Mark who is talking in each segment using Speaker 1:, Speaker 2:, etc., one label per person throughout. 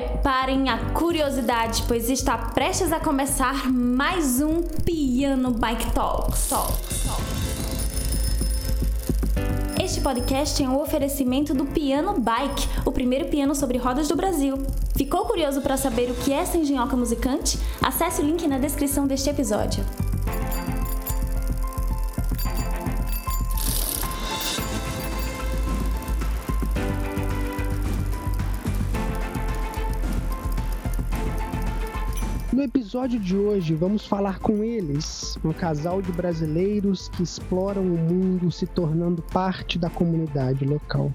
Speaker 1: preparem a curiosidade, pois está prestes a começar mais um Piano Bike Talks. Este podcast é um oferecimento do Piano Bike, o primeiro piano sobre rodas do Brasil. Ficou curioso para saber o que é essa engenhoca musicante? Acesse o link na descrição deste episódio.
Speaker 2: Episódio de hoje, vamos falar com eles, um casal de brasileiros que exploram o mundo se tornando parte da comunidade local.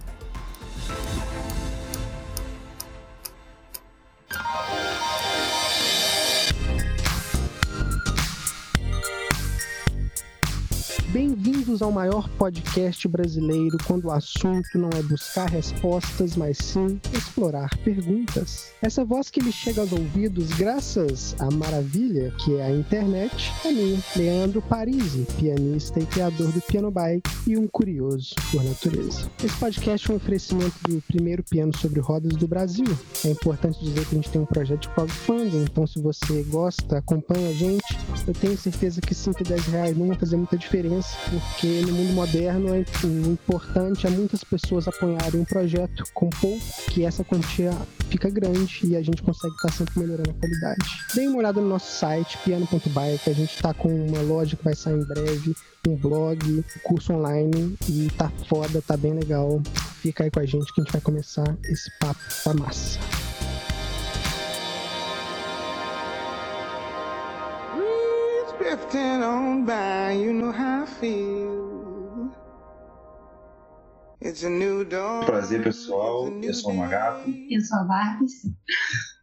Speaker 2: Bem-vindos ao maior podcast brasileiro quando o assunto não é buscar respostas, mas sim explorar perguntas. Essa voz que lhe chega aos ouvidos graças à maravilha que é a internet é minha, Leandro Parisi, pianista e criador do Piano Bike e um curioso por natureza. Esse podcast é um oferecimento do primeiro piano sobre rodas do Brasil. É importante dizer que a gente tem um projeto de crowdfunding, então se você gosta, acompanha a gente, eu tenho certeza que 5 e 10 reais não vão fazer muita diferença porque no mundo moderno é importante é muitas pessoas apoiarem um projeto com pouco, que essa quantia fica grande e a gente consegue estar sempre melhorando a qualidade. Dê uma olhada no nosso site, piano.bike, a gente está com uma loja que vai sair em breve, um blog, curso online e tá foda, tá bem legal. Fica aí com a gente que a gente vai começar esse papo da massa. Drifting on by, you know how I feel.
Speaker 3: Prazer pessoal, eu sou o Magato.
Speaker 4: Eu sou a Barbies.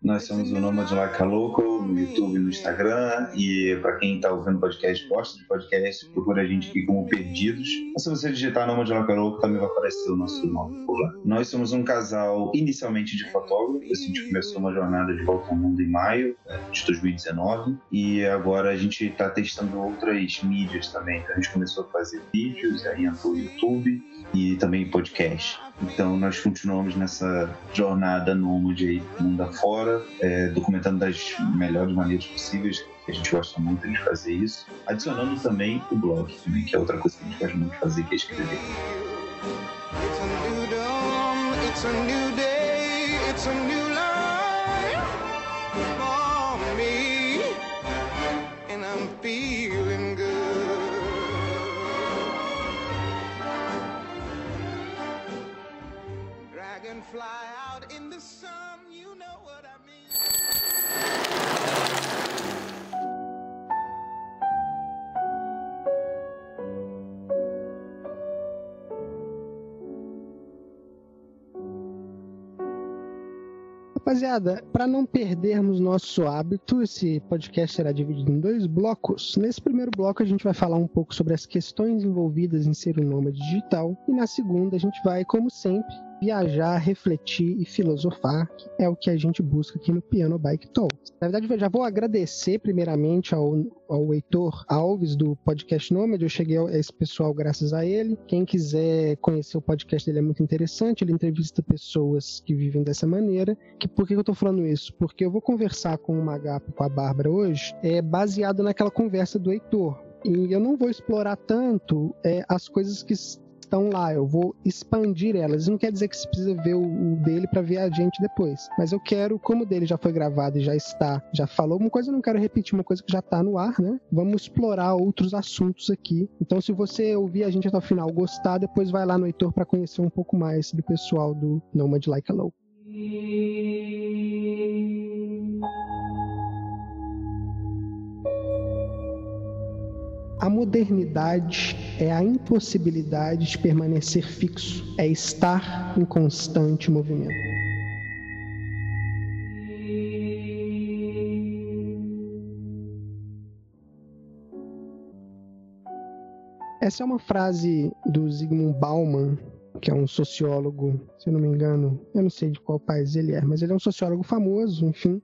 Speaker 3: Nós somos o Nomad Like a Local no YouTube e no Instagram. E para quem está ouvindo podcast, gosta de podcast, procura a gente aqui como Perdidos. Mas se você digitar Nomad Like a Local, também vai aparecer o nosso nome por lá. Nós somos um casal inicialmente de fotógrafos. A gente começou uma jornada de volta ao mundo em maio né, de 2019. E agora a gente está testando outras mídias também. Então a gente começou a fazer vídeos, aí entrou o YouTube e também podcast. Então nós continuamos nessa jornada nômade aí mundo afora, é, documentando das melhores maneiras possíveis. A gente gosta muito de fazer isso, adicionando também o blog, também, que é outra coisa que a gente gosta muito de fazer, que é escrever. It's a new dawn, it's a new day, it's a new
Speaker 2: Rapaziada, para não perdermos nosso hábito, esse podcast será dividido em dois blocos. Nesse primeiro bloco, a gente vai falar um pouco sobre as questões envolvidas em ser um nômade digital. E na segunda, a gente vai, como sempre, viajar, refletir e filosofar, que é o que a gente busca aqui no Piano Bike Talk. Na verdade, eu já vou agradecer primeiramente ao, ao Heitor Alves do podcast Nomad. Eu cheguei a esse pessoal graças a ele. Quem quiser conhecer o podcast dele é muito interessante. Ele entrevista pessoas que vivem dessa maneira. Que, por que eu estou falando isso? Porque eu vou conversar com o Magapo, com a Bárbara hoje, é baseado naquela conversa do Heitor. E eu não vou explorar tanto é, as coisas que estão lá, eu vou expandir elas. Isso não quer dizer que você precisa ver o, dele para ver a gente depois. Mas eu quero, como o dele já foi gravado e já está, já falou uma coisa, eu não quero repetir uma coisa que já está no ar, né? Vamos explorar outros assuntos aqui. Então, se você ouvir a gente até o final, gostar, depois vai lá no Heitor para conhecer um pouco mais do pessoal do Nomad Like a Low. A modernidade é a impossibilidade de permanecer fixo, é estar em constante movimento. Essa é uma frase do Zygmunt Bauman, que é um sociólogo, se eu não me engano, eu não sei de qual país ele é, mas ele é um sociólogo famoso, enfim.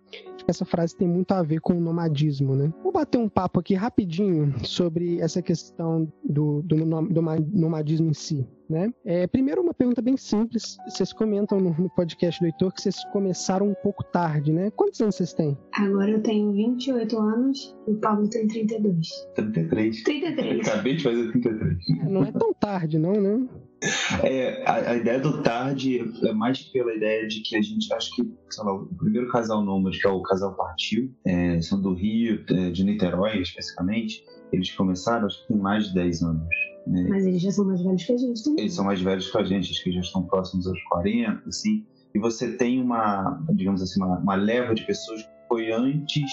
Speaker 2: Essa frase tem muito a ver com o nomadismo, né? Vou bater um papo aqui rapidinho sobre essa questão do, do nomadismo em si. Né? É, primeiro, uma pergunta bem simples. Vocês comentam no, no, podcast do Heitor que vocês começaram um pouco tarde, né? Quantos anos vocês têm?
Speaker 4: Agora eu tenho 28 anos e o Pablo tem 32.
Speaker 3: 33.
Speaker 4: 33.
Speaker 3: acabei de fazer 33.
Speaker 2: É, não é tão tarde, não, né?
Speaker 3: É, a, a, ideia do tarde é mais pela ideia de que a gente, acho que, sei lá, o primeiro casal nômade, que é o casal Partiu, é, são do Rio, é, de Niterói especificamente, eles começaram, acho que tem mais de 10 anos.
Speaker 4: Né? Mas eles já são mais velhos que a gente também.
Speaker 3: Eles são mais velhos que a gente, acho que já estão próximos aos 40, assim. E você tem uma, digamos assim, uma, uma leva de pessoas que foi antes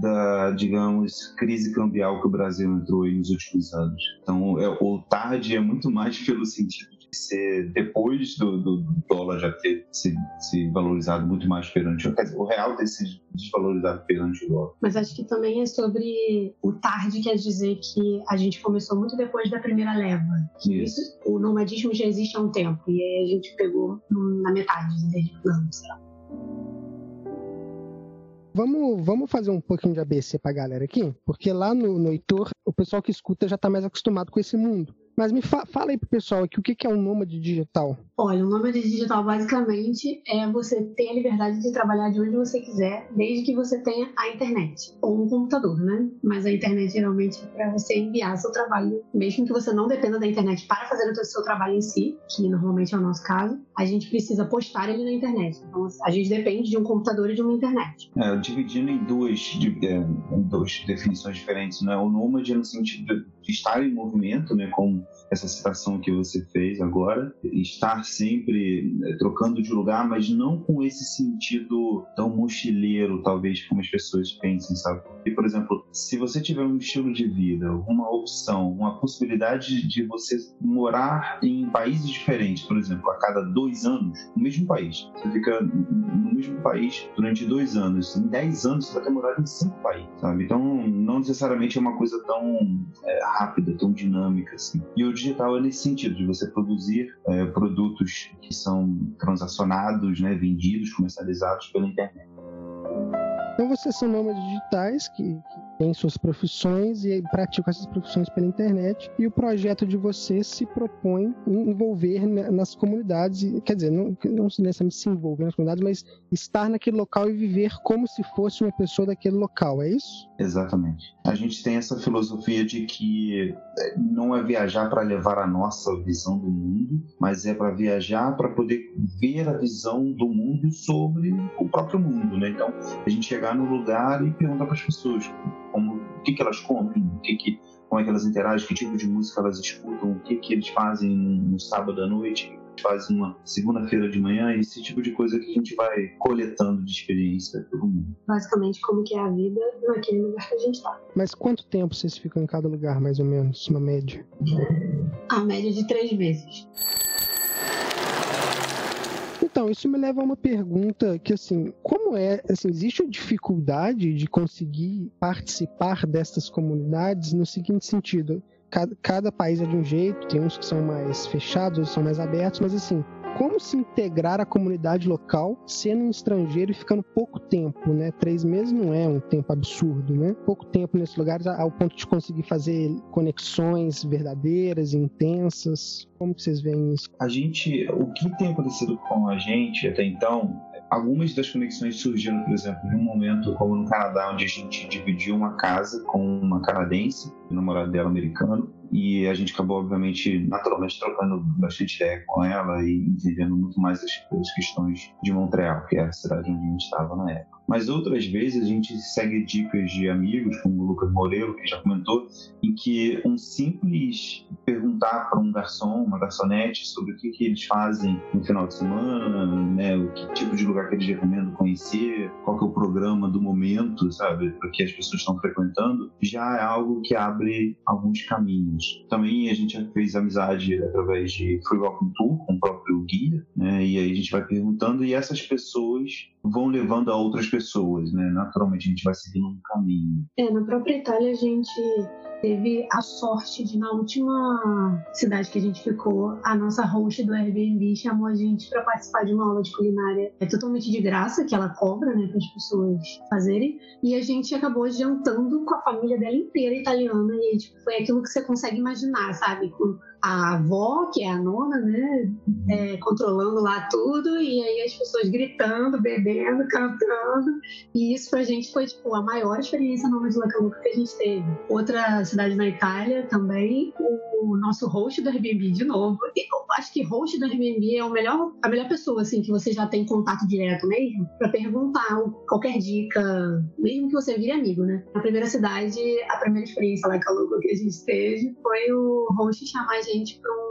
Speaker 3: da, digamos, crise cambial que o Brasil entrou nos últimos anos. Então, é, o tarde é muito mais pelo sentido ser depois do, do, dólar já ter se, se, valorizado muito mais perante quer dizer, o real ter se desvalorizado perante o dólar.
Speaker 4: Mas acho que também é sobre o tarde quer dizer que a gente começou muito depois da primeira leva.
Speaker 3: Isso. Isso
Speaker 4: o nomadismo já existe há um tempo e aí a gente pegou na metade desde anos.
Speaker 2: Vamos, vamos fazer um pouquinho de ABC pra galera aqui, porque lá no, no Heitor, o pessoal que escuta já tá mais acostumado com esse mundo. Mas me fa fala aí pro pessoal aqui o que, que é um nômade digital.
Speaker 4: Olha, o nômade digital basicamente é você ter a liberdade de trabalhar de onde você quiser, desde que você tenha a internet ou um computador, né? Mas a internet geralmente é para você enviar seu trabalho, mesmo que você não dependa da internet para fazer o seu trabalho em si, que normalmente é o nosso caso, a gente precisa postar ele na internet. Então a gente depende de um computador e de uma internet.
Speaker 3: É, dividindo em duas, é, em duas definições diferentes, né? O nômade é no sentido de estar em movimento, né? Como essa citação que você fez agora, estar sempre né, trocando de lugar, mas não com esse sentido tão mochileiro, talvez, como as pessoas pensem, sabe? E, por exemplo, se você tiver um estilo de vida, uma opção, uma possibilidade de você morar em países diferentes, por exemplo, a cada dois anos, no mesmo país, você fica no mesmo país durante dois anos, em dez anos você vai ter morado em cinco países, sabe? Então, não necessariamente é uma coisa tão é, rápida, tão dinâmica assim. E o digital é nesse sentido, de você produzir é, produtos que são transacionados, né, vendidos, comercializados pela internet.
Speaker 2: Então vocês são nômades digitais que, que têm suas profissões e praticam essas profissões pela internet. E o projeto de vocês se propõe envolver nas comunidades, quer dizer, não, não necessariamente se envolver nas comunidades, mas estar naquele local e viver como se fosse uma pessoa daquele local, é isso?
Speaker 3: Exatamente. A gente tem essa filosofia de que é, não é viajar para levar a nossa visão do mundo, mas é para viajar para poder ver a visão do mundo sobre o próprio mundo, né? Então, a gente chega chegar no lugar e perguntar para as pessoas como, o que, que elas comem, o que, que, como é que elas interagem, que tipo de música elas escutam, o que, que eles fazem no sábado à noite, fazem uma segunda-feira de manhã, esse tipo de coisa que a gente vai coletando de experiência pelo mundo.
Speaker 4: Basicamente, como que é a vida naquele lugar que a gente está.
Speaker 2: Mas quanto tempo vocês ficam em cada lugar, mais ou menos, uma média?
Speaker 4: A média de três meses.
Speaker 2: Então, isso me leva a uma pergunta que, assim, como é, assim, existe dificuldade de conseguir participar dessas comunidades no seguinte sentido? Cada, cada país é de um jeito, tem uns que são mais fechados, outros são mais abertos, mas assim, como se integrar à comunidade local sendo um estrangeiro e ficando pouco tempo, né? Três meses não é um tempo absurdo, né? Pouco tempo nesses lugares ao ponto de conseguir fazer conexões verdadeiras, intensas. Como vocês veem isso?
Speaker 3: A gente, o que tem acontecido com a gente até então algumas das conexões surgiram, por exemplo, em um momento como no Canadá, onde a gente dividiu uma casa com uma canadense, o namorado dela americano, e a gente acabou, obviamente, naturalmente trocando bastante ideia com ela e entendendo muito mais as, as questões de Montreal, que é a cidade onde a gente estava na época. Mas outras vezes a gente segue dicas de amigos, como o Lucas Moreiro, que já comentou, em que um simples perguntar para um garçom, uma garçonete, sobre o que, que eles fazem no final de semana, né, o que tipo de lugar que eles recomendam conhecer, qual que é o programa do momento, sabe, para que as pessoas estão frequentando, já é algo que abre alguns caminhos. Também a gente fez amizade através de Free Walking Tour, com o próprio guia, né, e aí a gente vai perguntando e essas pessoas vão levando a outras pessoas, né? Naturalmente a gente vai seguindo um caminho.
Speaker 4: É, na própria Itália a gente teve a sorte de, na última cidade que a gente ficou, a nossa host do Airbnb chamou a gente para participar de uma aula de culinária é totalmente de graça, que ela cobra, né, para as pessoas fazerem. E a gente acabou jantando com a família dela inteira italiana. E tipo, foi aquilo que você consegue imaginar, sabe? Com a avó, que é a nona, né, é, controlando lá tudo, e aí as pessoas gritando, bebendo, cantando, e isso pra gente foi, tipo, a maior experiência nova de Lacaluca que a gente teve. Outra cidade na Itália também, o nosso host do Airbnb de novo. Eu acho que host do Airbnb é o melhor, a melhor pessoa, assim, que você já tem contato direto mesmo, pra perguntar qualquer dica, mesmo que você vire amigo, né? Na primeira cidade, a primeira experiência lá que a gente teve foi o host chamar a gente pra um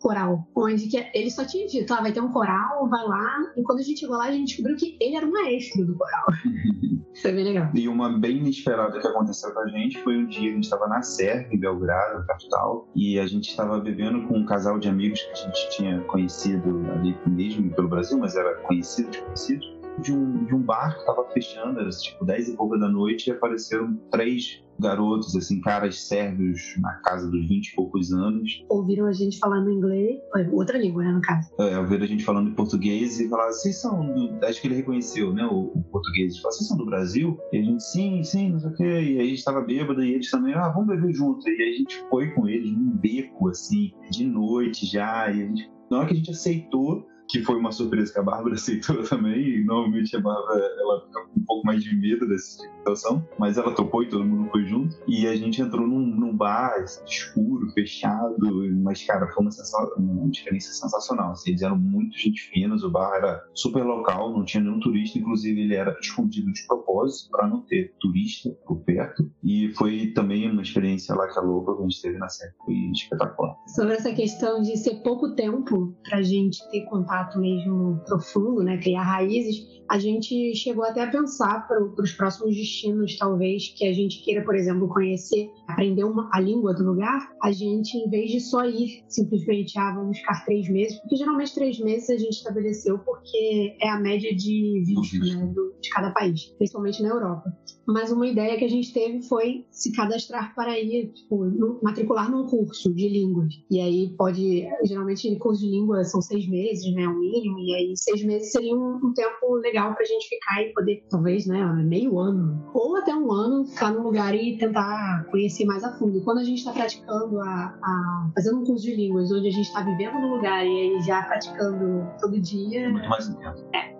Speaker 4: coral, onde que ele só tinha dito, ah, vai ter um coral, vai lá. E quando a gente chegou lá, a gente descobriu que ele era o maestro do coral. Isso é bem legal.
Speaker 3: E uma bem inesperada que aconteceu com a gente foi um dia que a gente estava na Serra, em Belgrado, capital, e a gente estava bebendo com um casal de amigos que a gente tinha conhecido ali mesmo pelo Brasil, mas era conhecido de conhecido de um, de um bar que estava fechando, era tipo 10 e pouca da noite, e apareceram três garotos, assim, caras sérvios na casa dos 20 e poucos anos.
Speaker 4: Ouviram a gente falando inglês, outra língua, né, no caso.
Speaker 3: É, ouviram a gente falando em português e falaram, vocês são do... Acho que ele reconheceu, né, o, o português. Falaram, vocês são do Brasil? E a gente, sim, sim, não sei o quê. E aí a gente tava bêbado e eles também, ah, vamos beber junto. E aí a gente foi com eles num beco, assim, de noite já. E a gente, na hora que a gente aceitou, que foi uma surpresa que a Bárbara aceitou também. E normalmente a Bárbara ela fica com um pouco mais de medo dessa situação, mas ela topou e todo mundo foi junto. E a gente entrou num, num bar escuro, fechado, mas cara, foi uma, uma experiência sensacional. Assim, eles eram muito gente finas, o bar era super local, não tinha nenhum turista, inclusive ele era escondido de propósito para não ter turista por perto. E foi também uma experiência lá que a louca que a gente teve na série, foi espetacular.
Speaker 4: Sobre essa questão de ser pouco tempo pra gente ter contato contato mesmo profundo, né, criar raízes, a gente chegou até a pensar para os próximos destinos, talvez, que a gente queira, por exemplo, conhecer, aprender uma, a língua do lugar, a gente, em vez de só ir simplesmente, ah, vamos ficar três meses, porque geralmente três meses a gente estabeleceu porque é a média de visto né, de cada país, principalmente na Europa. Mas uma ideia que a gente teve foi se cadastrar para ir, tipo, no, matricular num curso de línguas. E aí pode, geralmente, curso de língua são seis meses, né, o mínimo, e aí seis meses seria um, um tempo legal legal pra gente ficar e poder, talvez, né, meio ano, ou até um ano, ficar num lugar e tentar conhecer mais a fundo. E quando a gente está praticando, a, a, fazendo um curso de línguas, onde a gente está vivendo no lugar e aí já praticando todo dia.
Speaker 3: É muito mais intenso.
Speaker 4: É.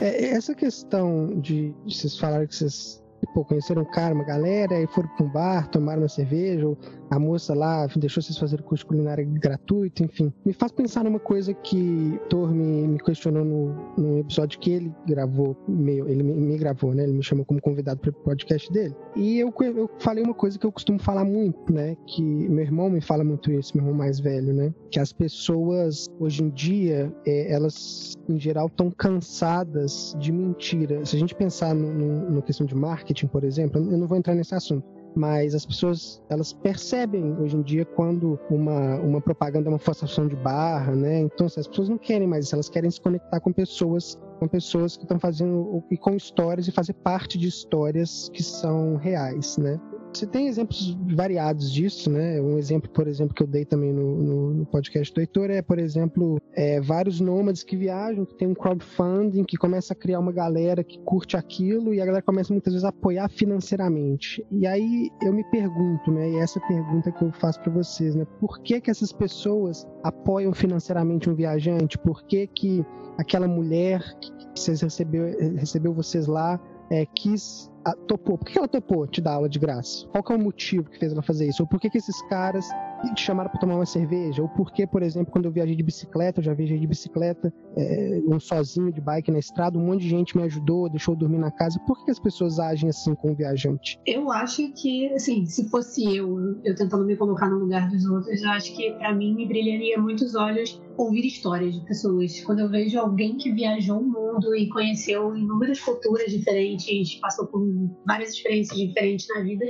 Speaker 2: É, essa questão de, de vocês falaram que vocês pô, conheceram um cara, uma galera, e foram para um bar, tomaram uma cerveja, ou a moça lá deixou vocês fazerem curso culinário gratuito, enfim. Me faz pensar numa coisa que Thor me, me questionou no, no episódio que ele gravou, meio, ele me, me, gravou, né? Ele me chamou como convidado para o podcast dele. E eu, eu falei uma coisa que eu costumo falar muito, né? Que meu irmão me fala muito isso, meu irmão mais velho, né? Que as pessoas, hoje em dia, é, elas, em geral, estão cansadas de mentira. Se a gente pensar no questão de marketing, por exemplo, eu não vou entrar nesse assunto mas as pessoas elas percebem hoje em dia quando uma, uma propaganda é uma forçação de barra, né? Então assim, as pessoas não querem mais isso, elas querem se conectar com pessoas, com pessoas que estão fazendo e com histórias e fazer parte de histórias que são reais, né? Você tem exemplos variados disso, né? Um exemplo, por exemplo, que eu dei também no, no, no podcast do Heitor é, por exemplo, é, vários nômades que viajam, que tem um crowdfunding, que começa a criar uma galera que curte aquilo e a galera começa muitas vezes a apoiar financeiramente. E aí eu me pergunto, né? E essa é pergunta que eu faço para vocês, né? Por que que essas pessoas apoiam financeiramente um viajante? Por que que aquela mulher que vocês recebeu, recebeu vocês lá é, quis a, topou. Por que ela topou te dar aula de graça? Qual que é o motivo que fez ela fazer isso? Ou por que, que esses caras te chamaram para tomar uma cerveja? Ou por que, por exemplo, quando eu viajei de bicicleta, eu já viajei de bicicleta, é, um sozinho de bike na estrada, um monte de gente me ajudou, deixou eu dormir na casa. Por que as pessoas agem assim com o viajante?
Speaker 4: Eu acho que, assim, se fosse eu, eu tentando me colocar no lugar dos outros, eu acho que para mim me brilharia muitos olhos ouvir histórias de pessoas. Quando eu vejo alguém que viajou o mundo e conheceu inúmeras culturas diferentes, passou por várias experiências diferentes na vida,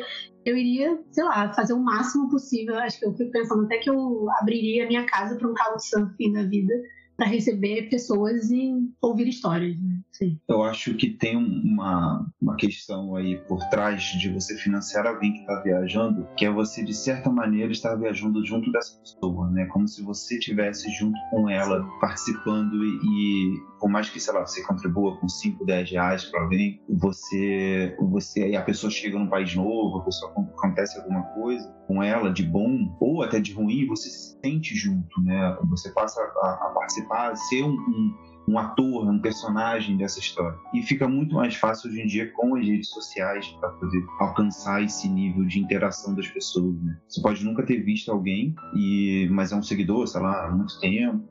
Speaker 4: eu iria, sei lá, fazer o máximo possível. Acho que eu fico pensando até que eu abriria a minha casa para um couchsurfing da vida para receber pessoas e ouvir histórias. Né? Sim.
Speaker 3: Eu acho que tem uma, uma questão aí por trás de você financiar alguém que está viajando, que é você, de certa maneira, estar viajando junto dessa pessoa, né? Como se você estivesse junto com ela, participando e, por mais que, sei lá, você contribua com 5, 10 reais para alguém, você, você a pessoa chega num país novo, a pessoa acontece alguma coisa com ela de bom ou até de ruim, você se sente junto, né? Você passa a, a participar, a ser um, um um ator, um personagem dessa história. E fica muito mais fácil hoje em dia com as redes sociais para poder alcançar esse nível de interação das pessoas. Né? Você pode nunca ter visto alguém, e mas é um seguidor, sei lá, há muito tempo,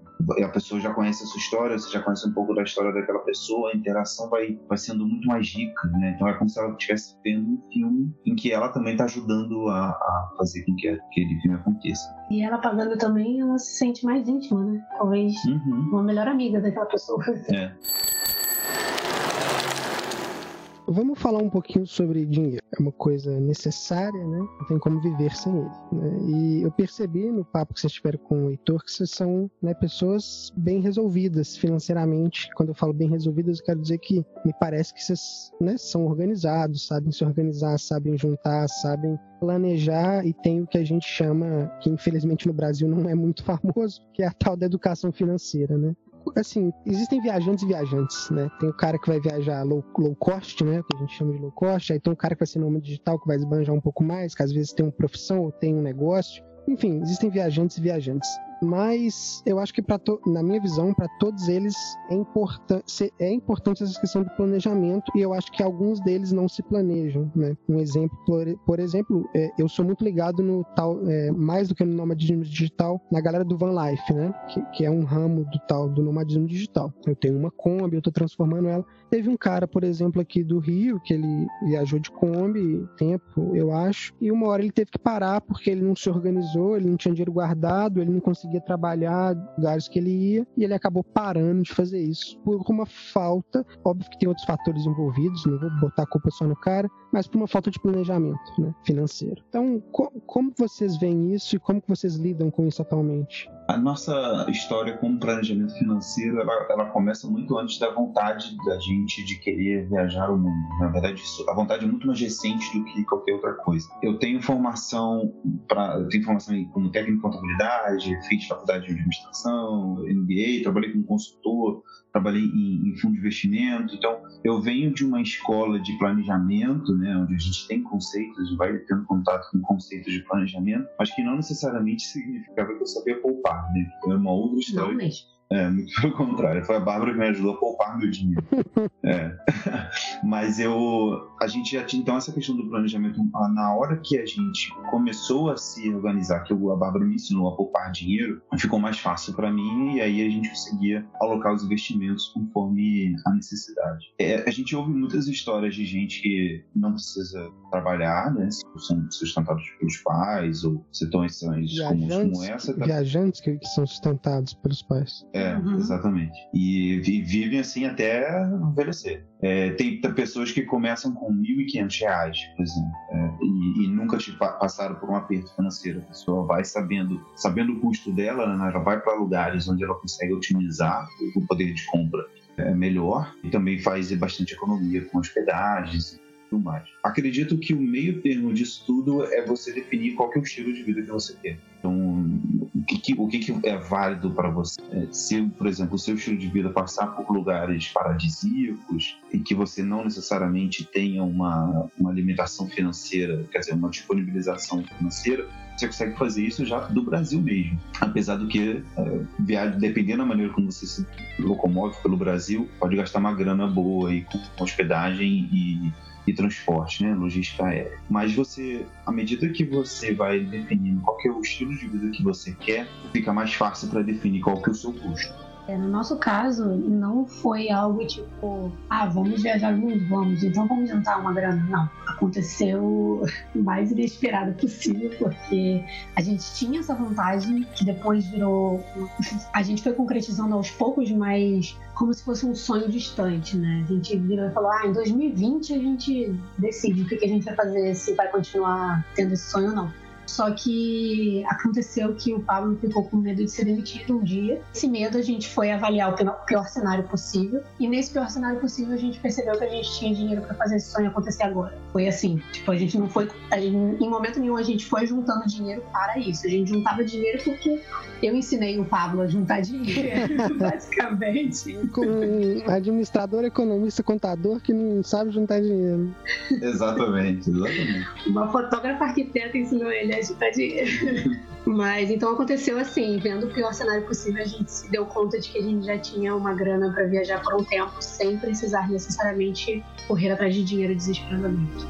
Speaker 3: a pessoa já conhece a sua história, você já conhece um pouco da história daquela pessoa, a interação vai, vai sendo muito mais rica, né? Então é como se ela estivesse vendo um filme em que ela também está ajudando a, a, fazer com que aquele filme aconteça.
Speaker 4: E ela pagando também, ela se sente mais íntima, né? Talvez uhum. uma melhor amiga daquela pessoa.
Speaker 3: É.
Speaker 2: Vamos falar um pouquinho sobre dinheiro. É uma coisa necessária, né? Não tem como viver sem ele. Né? E eu percebi no papo que vocês tiveram com o Heitor que vocês são né, pessoas bem resolvidas financeiramente. Quando eu falo bem resolvidas, eu quero dizer que me parece que vocês né, são organizados, sabem se organizar, sabem juntar, sabem planejar e tem o que a gente chama, que infelizmente no Brasil não é muito famoso, que é a tal da educação financeira, né? Assim, existem viajantes e viajantes, né? Tem o cara que vai viajar low, low cost, né? Que a gente chama de low cost. Aí tem o cara que vai ser nome digital, que vai esbanjar um pouco mais, que às vezes tem uma profissão ou tem um negócio. Enfim, existem viajantes e viajantes mas eu acho que na minha visão para todos eles é, importan é importante essa questão do planejamento e eu acho que alguns deles não se planejam, né? Um exemplo, por, por exemplo, é, eu sou muito ligado no tal, é, mais do que no nomadismo digital, na galera do van life, né? Que, que, é um ramo do tal do nomadismo digital. Eu tenho uma Kombi, eu estou transformando ela. Teve um cara, por exemplo, aqui do Rio que ele viajou de Kombi tempo, eu acho, e uma hora ele teve que parar porque ele não se organizou, ele não tinha dinheiro guardado, ele não conseguia conseguia trabalhar lugares que ele ia e ele acabou parando de fazer isso por uma falta, óbvio que tem outros fatores envolvidos, não vou botar a culpa só no cara, mas por uma falta de planejamento né, financeiro. Então, co como vocês veem isso e como vocês lidam com isso atualmente?
Speaker 3: A nossa história com planejamento financeiro, ela, ela, começa muito antes da vontade da gente de querer viajar o mundo. Na verdade, a vontade é muito mais recente do que qualquer outra coisa. Eu tenho formação para, tenho formação como técnico em contabilidade, fiz faculdade de administração, MBA, trabalhei como consultor, trabalhei em, em fundo de investimento. Então, eu venho de uma escola de planejamento, né, onde a gente tem conceitos, vai tendo contato com conceitos de planejamento, mas que não necessariamente significava que eu sabia poupar, né? Foi uma outra história.
Speaker 4: Não mesmo.
Speaker 3: É, muito pelo contrário. Foi a Bárbara que me ajudou a poupar meu dinheiro. É. Mas eu. A gente já tinha. Então, essa questão do planejamento, na hora que a gente começou a se organizar, que a Bárbara me ensinou a poupar dinheiro, ficou mais fácil para mim e aí a gente conseguia alocar os investimentos conforme a necessidade. É, a gente ouve muitas histórias de gente que não precisa trabalhar, né? São sustentados pelos pais ou situações como essa.
Speaker 2: Tá? Viajantes que, que são sustentados pelos pais.
Speaker 3: É, é, uhum. exatamente. E, e, vivem assim até envelhecer. É, tem pessoas que começam com R$ 1.500, por exemplo, é, e, e, nunca te passaram por um aperto financeiro. A pessoa vai sabendo, sabendo o custo dela, né, ela vai para lugares onde ela consegue otimizar o poder de compra é melhor e também faz bastante economia com hospedagens tudo mais. Acredito que o meio termo disso tudo é você definir qual é o estilo de vida que você quer. Então, o que, que o que, que, é válido para você? É, se, por exemplo, o seu estilo de vida passar por lugares paradisíacos e que você não necessariamente tenha uma, uma limitação financeira, quer dizer, uma disponibilização financeira, você consegue fazer isso já do Brasil mesmo. Apesar do que, é, dependendo da maneira como você se locomove pelo Brasil, pode gastar uma grana boa aí com hospedagem e e transporte, né, logística aérea. Mas você, à medida que você vai definindo qual é o estilo de vida que você quer, fica mais fácil para definir qual que é o seu custo.
Speaker 4: É, no nosso caso, não foi algo tipo, ah, vamos viajar juntos, vamos, então vamos juntar uma grana. Não, aconteceu o mais inesperado possível, porque a gente tinha essa vantagem que depois virou. A gente foi concretizando aos poucos, mas como se fosse um sonho distante, né? A gente virou e falou: ah, em 2020 a gente decide o que, a gente vai fazer, se vai continuar tendo esse sonho ou não. Só que aconteceu que o Pablo ficou com medo de ser demitido um dia. Esse medo a gente foi avaliar o pior cenário possível. E nesse pior cenário possível a gente percebeu que a gente tinha dinheiro para fazer esse sonho acontecer agora. Foi assim, tipo, a gente não foi. Gente, em momento nenhum a gente foi juntando dinheiro para isso. A gente juntava dinheiro porque eu ensinei o Pablo a juntar dinheiro, basicamente.
Speaker 2: Com um administrador, economista, contador que não sabe juntar dinheiro.
Speaker 3: Exatamente, exatamente.
Speaker 4: Uma fotógrafa arquiteta ensinou ele a juntar dinheiro. Mas então aconteceu assim, vendo o pior cenário possível, a gente se deu conta de que a gente já tinha uma grana para viajar por um tempo sem precisar necessariamente correr atrás de dinheiro desesperadamente.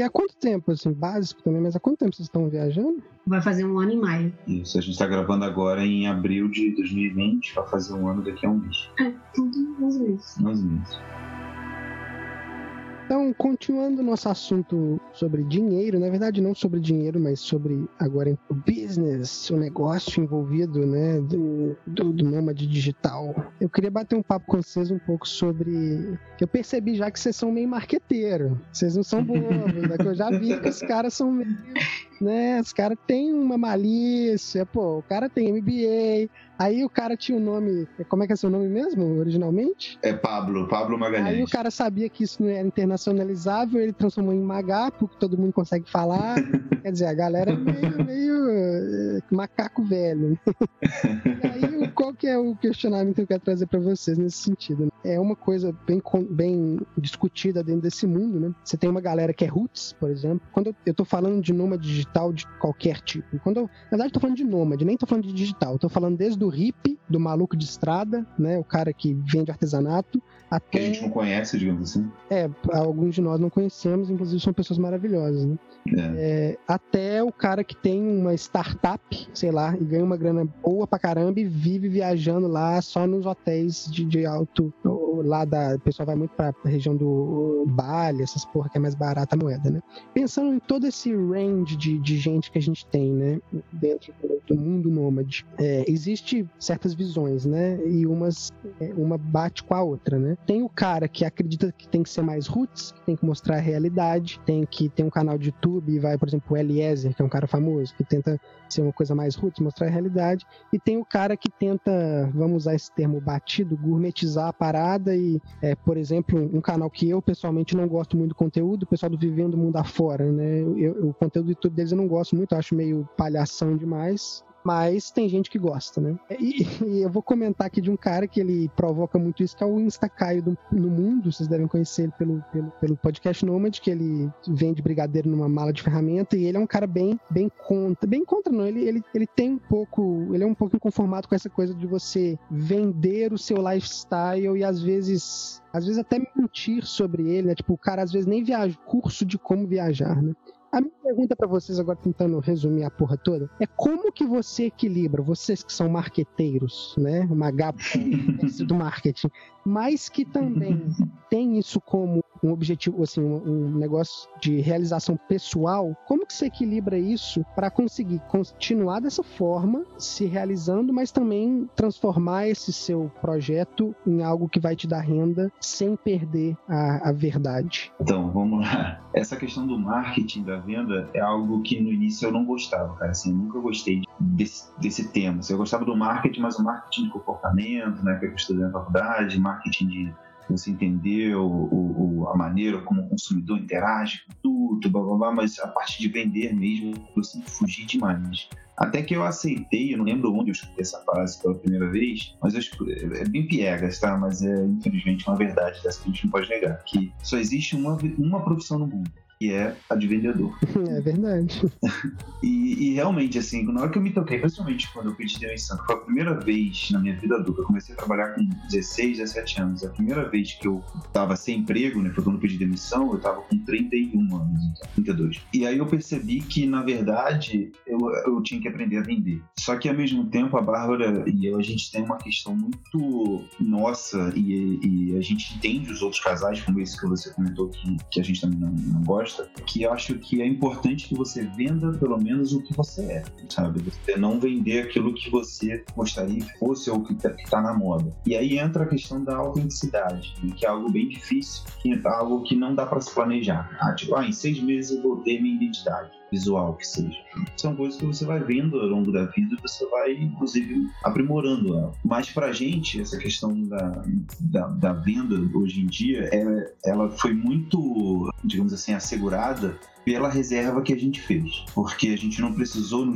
Speaker 2: E há quanto tempo, assim, básico também, mas há quanto tempo vocês estão viajando?
Speaker 4: Vai fazer um ano em maio.
Speaker 3: Isso, a gente está gravando agora em abril de 2020, vai fazer um ano daqui a um mês.
Speaker 4: É, tudo 11 meses.
Speaker 3: 11 meses.
Speaker 2: Então, continuando nosso assunto sobre dinheiro, na verdade não sobre dinheiro, mas sobre agora o business, o negócio envolvido, né, do, do, do nômade digital. Eu queria bater um papo com vocês um pouco sobre. Eu percebi já que vocês são meio marqueteiro. Vocês não são bobos, né? eu já vi que os caras são meio né? Os caras têm uma malícia, pô, o cara tem MBA, aí o cara tinha o um nome, como é que é seu nome mesmo, originalmente?
Speaker 3: É Pablo, Pablo Magalhães.
Speaker 2: Aí o cara sabia que isso não era internacionalizável, ele transformou em Magá, porque todo mundo consegue falar, quer dizer, a galera é meio, meio eh, macaco velho. e aí, qual que é o questionamento que eu quero trazer para vocês nesse sentido? Né? É uma coisa bem, bem discutida dentro desse mundo, né? Você tem uma galera que é roots, por exemplo. Quando eu tô falando de nômade digital, de qualquer tipo. quando eu, na verdade, tô falando de nômade, nem tô falando de digital. tô falando desde o hippie, do maluco de estrada, né? O cara que vende artesanato, até...
Speaker 3: Que a gente não conhece, digamos assim.
Speaker 2: É, alguns de nós não conhecemos, inclusive são pessoas maravilhosas, né? É. É, até o cara que tem uma startup, sei lá, e ganha uma grana boa pra caramba e vive viajando lá só nos hotéis de, de alto. Lá da. O pessoal vai muito pra região do Bali, essas porra que é mais barata a moeda, né? Pensando em todo esse range de, de gente que a gente tem, né? Dentro do mundo nômade. É, existe certas visões, né? E umas, é, uma bate com a outra, né? Tem o cara que acredita que tem que ser mais roots, que tem que mostrar a realidade, tem que ter um canal de YouTube e vai, por exemplo, o Eliezer, que é um cara famoso, que tenta ser uma coisa mais roots, mostrar a realidade. E tem o cara que tenta, vamos usar esse termo batido, gourmetizar a parada e, é, por exemplo, um canal que eu pessoalmente não gosto muito do conteúdo, o pessoal do Vivendo Mundo Afora, né? Eu, o conteúdo do YouTube deles eu não gosto muito, eu acho meio palhação demais mas tem gente que gosta, né? E, e, eu vou comentar aqui de um cara que ele provoca muito isso, que é o Instacaio do, no mundo, vocês devem conhecer ele pelo, pelo, pelo podcast Nomad, que ele vende brigadeiro numa mala de ferramenta, e ele é um cara bem, bem contra, bem contra não, ele, ele, ele tem um pouco, ele é um pouco inconformado com essa coisa de você vender o seu lifestyle e às vezes às vezes até mentir sobre ele, né? Tipo, o cara às vezes nem viaja, curso de como viajar, né? A minha pergunta para vocês agora, tentando resumir a porra toda, é como que você equilibra, vocês que são marqueteiros, né? Uma gapa do marketing, mas que também tem isso como um objetivo, assim, um, negócio de realização pessoal, como que você equilibra isso para conseguir continuar dessa forma, se realizando, mas também transformar esse seu projeto em algo que vai te dar renda sem perder a, a verdade?
Speaker 3: Então, vamos lá. Essa questão do marketing, da venda, é algo que no início eu não gostava, cara. Assim, eu nunca gostei desse, desse tema. Assim, eu gostava do marketing, mas o marketing de comportamento, né, que eu estudei na faculdade, marketing de você entender o, o, a maneira como o consumidor interage com tudo, blá, blá, blá, mas a parte de vender mesmo, eu sempre fugi demais. Até que eu aceitei, eu não lembro onde eu escutei essa frase pela primeira vez, mas eu, é bem piegas, tá? Mas é infelizmente uma verdade dessa que a gente não pode negar, que só existe uma, uma profissão no mundo, que é a de vendedor.
Speaker 2: É verdade.
Speaker 3: e, e, realmente, assim, na hora que eu me toquei, principalmente quando eu pedi demissão, que foi a primeira vez na minha vida adulta, eu comecei a trabalhar com 16, 17 anos. A primeira vez que eu tava sem emprego, né, foi quando eu pedi demissão, eu tava com 31 anos, então, 32. E aí eu percebi que, na verdade, eu eu tinha que aprender a vender. Só que ao mesmo tempo a Bárbara e eu a gente tem uma questão muito nossa e, e a gente entende os outros casais, como esse que você comentou que, que a gente também não, não gosta, que eu acho que é importante que você venda pelo menos o que você é, sabe? Você não vender aquilo que você gostaria que fosse ou que está tá na moda. E aí entra a questão da autenticidade, que é algo bem difícil, que é algo que não dá para se planejar. Ah, tipo, ah, em seis meses eu vou ter minha identidade visual que seja. São coisas que você vai vendo ao longo da vida e você vai, inclusive, aprimorando ela. Mas pra gente, essa questão da, da, da venda hoje em dia, ela, ela foi muito, digamos assim, assegurada pela reserva que a gente fez. Porque a gente não precisou,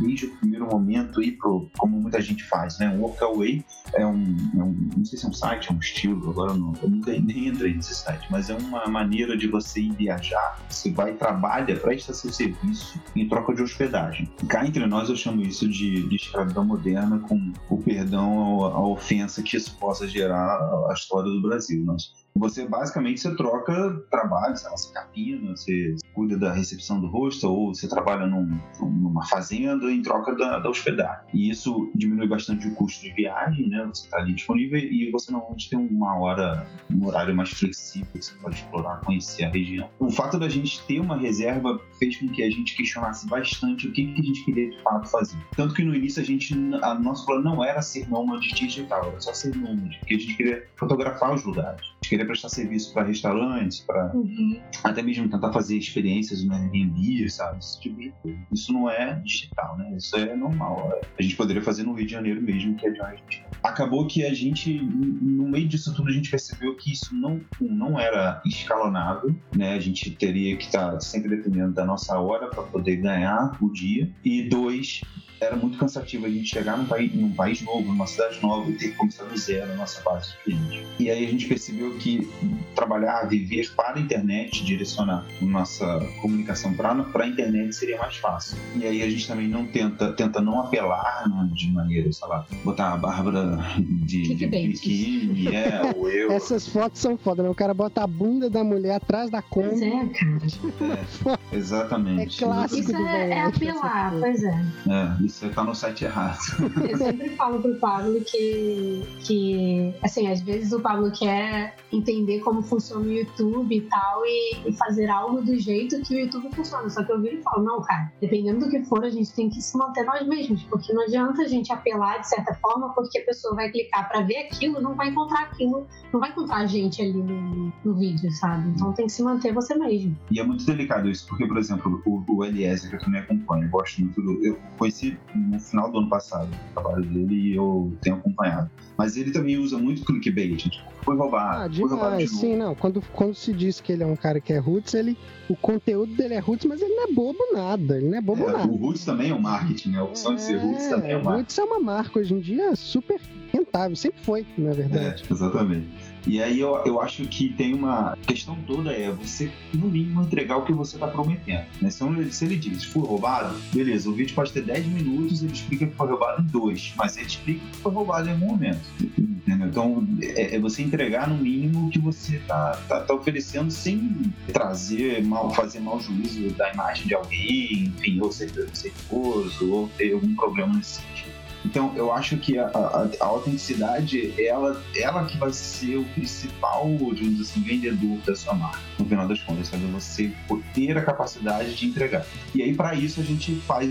Speaker 3: desde o primeiro momento, ir pro, como muita gente faz, né? O Workaway é um, é um, não sei se é um site, é um estilo, agora não, eu nunca nem entrei nesse site, mas é uma maneira de você ir viajar, você vai, trabalha, presta seu serviço em troca de hospedagem. Cá entre nós eu chamo isso de, de escravidão moderna, com o perdão à ofensa que isso possa gerar a história do Brasil. Mas você basicamente você troca trabalho, você capina, você cuida da recepção do rosto, ou você trabalha num, numa fazenda em troca da, da, hospedagem. E isso diminui bastante o custo de viagem, né? Você está ali disponível e você normalmente tem uma hora, um horário mais flexível que você pode explorar, conhecer a região. O fato da gente ter uma reserva fez com que a gente questionasse bastante o que, que a gente queria de fato fazer. Tanto que no início a gente, a nosso plano não era ser nômade digital, era só ser nômade, porque a gente queria fotografar os lugares. A gente queria prestar serviço para restaurantes, para uhum. até mesmo tentar fazer experiências no Airbnb, sabe? Esse tipo de coisa. Isso não é digital, né? Isso é normal. É, a gente poderia fazer no Rio de Janeiro mesmo, que é de onde a gente acabou que a gente, no meio disso tudo, a gente percebeu que isso não, não era escalonável, né? A gente teria que estar tá sempre dependendo da nossa hora para poder ganhar o dia. E dois, era muito cansativo a gente chegar num país, num país novo, numa cidade nova e ter que começar do zero a nossa base de clientes. E aí a gente percebeu que trabalhar, viver para a internet, direcionar nossa comunicação para a internet seria mais fácil. E aí a gente também não tenta, tenta não apelar né, de maneira, sei lá, botar a Bárbara de, de biquíni, é, ou eu.
Speaker 2: Essas fotos são foda, né? O cara bota a bunda da mulher atrás da conta.
Speaker 4: Pois é, cara.
Speaker 3: É, exatamente.
Speaker 2: É clássico
Speaker 4: Isso é, é apelar, pois é.
Speaker 3: É, você tá no site errado.
Speaker 4: Eu sempre falo pro Pablo que, que, assim, às vezes o Pablo quer entender como funciona o YouTube e tal e, e fazer algo do jeito que o YouTube funciona. Só que eu viro e falo, não, cara, dependendo do que for, a gente tem que se manter nós mesmos, porque não adianta a gente apelar de certa forma, porque a pessoa vai clicar para ver aquilo, não vai encontrar aquilo, não vai encontrar a gente ali no, no vídeo, sabe? Então tem que se manter você mesmo.
Speaker 3: E é muito delicado isso, porque, por exemplo, o, o Eliezer, que eu também acompanho, eu gosto muito do. Eu conheci no final do ano passado o trabalho dele e eu tenho acompanhado. Mas ele também usa muito clickbait, tipo, foi roubado. Ah, demais, foi roubado de
Speaker 2: sim, não. Quando, quando se diz que ele é um cara que é roots, ele, o conteúdo dele é roots, mas ele não é bobo nada. Ele não é bobo é, nada.
Speaker 3: O roots também é um marketing, né? A opção é, de ser roots também é um marketing.
Speaker 2: Roots é uma marca hoje em dia super rentável, sempre foi, na verdade.
Speaker 3: É, exatamente. E aí eu, eu acho que tem uma questão toda é você, no mínimo, entregar o que você está prometendo. Né? Se, ele, se ele diz, foi roubado, beleza, o vídeo pode ter 10 minutos, ele explica que foi roubado em dois, mas ele explica que foi roubado em algum momento. Entendeu? Então, é, é você entregar no mínimo o que você está tá, tá oferecendo sem trazer mal, fazer mau juízo da imagem de alguém, enfim, ou ser preconceituoso, ou ter algum problema nesse sentido. Então, eu acho que a, a, a, autenticidade, ela, ela que vai ser o principal, digamos assim, vendedor da sua marca. No final das contas, sabe? Você ter a capacidade de entregar. E aí, para isso, a gente faz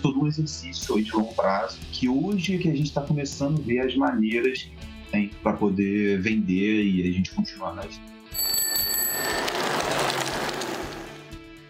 Speaker 3: todo um exercício de longo prazo, que hoje é que a gente está começando a ver as maneiras para poder vender e a gente continuar nas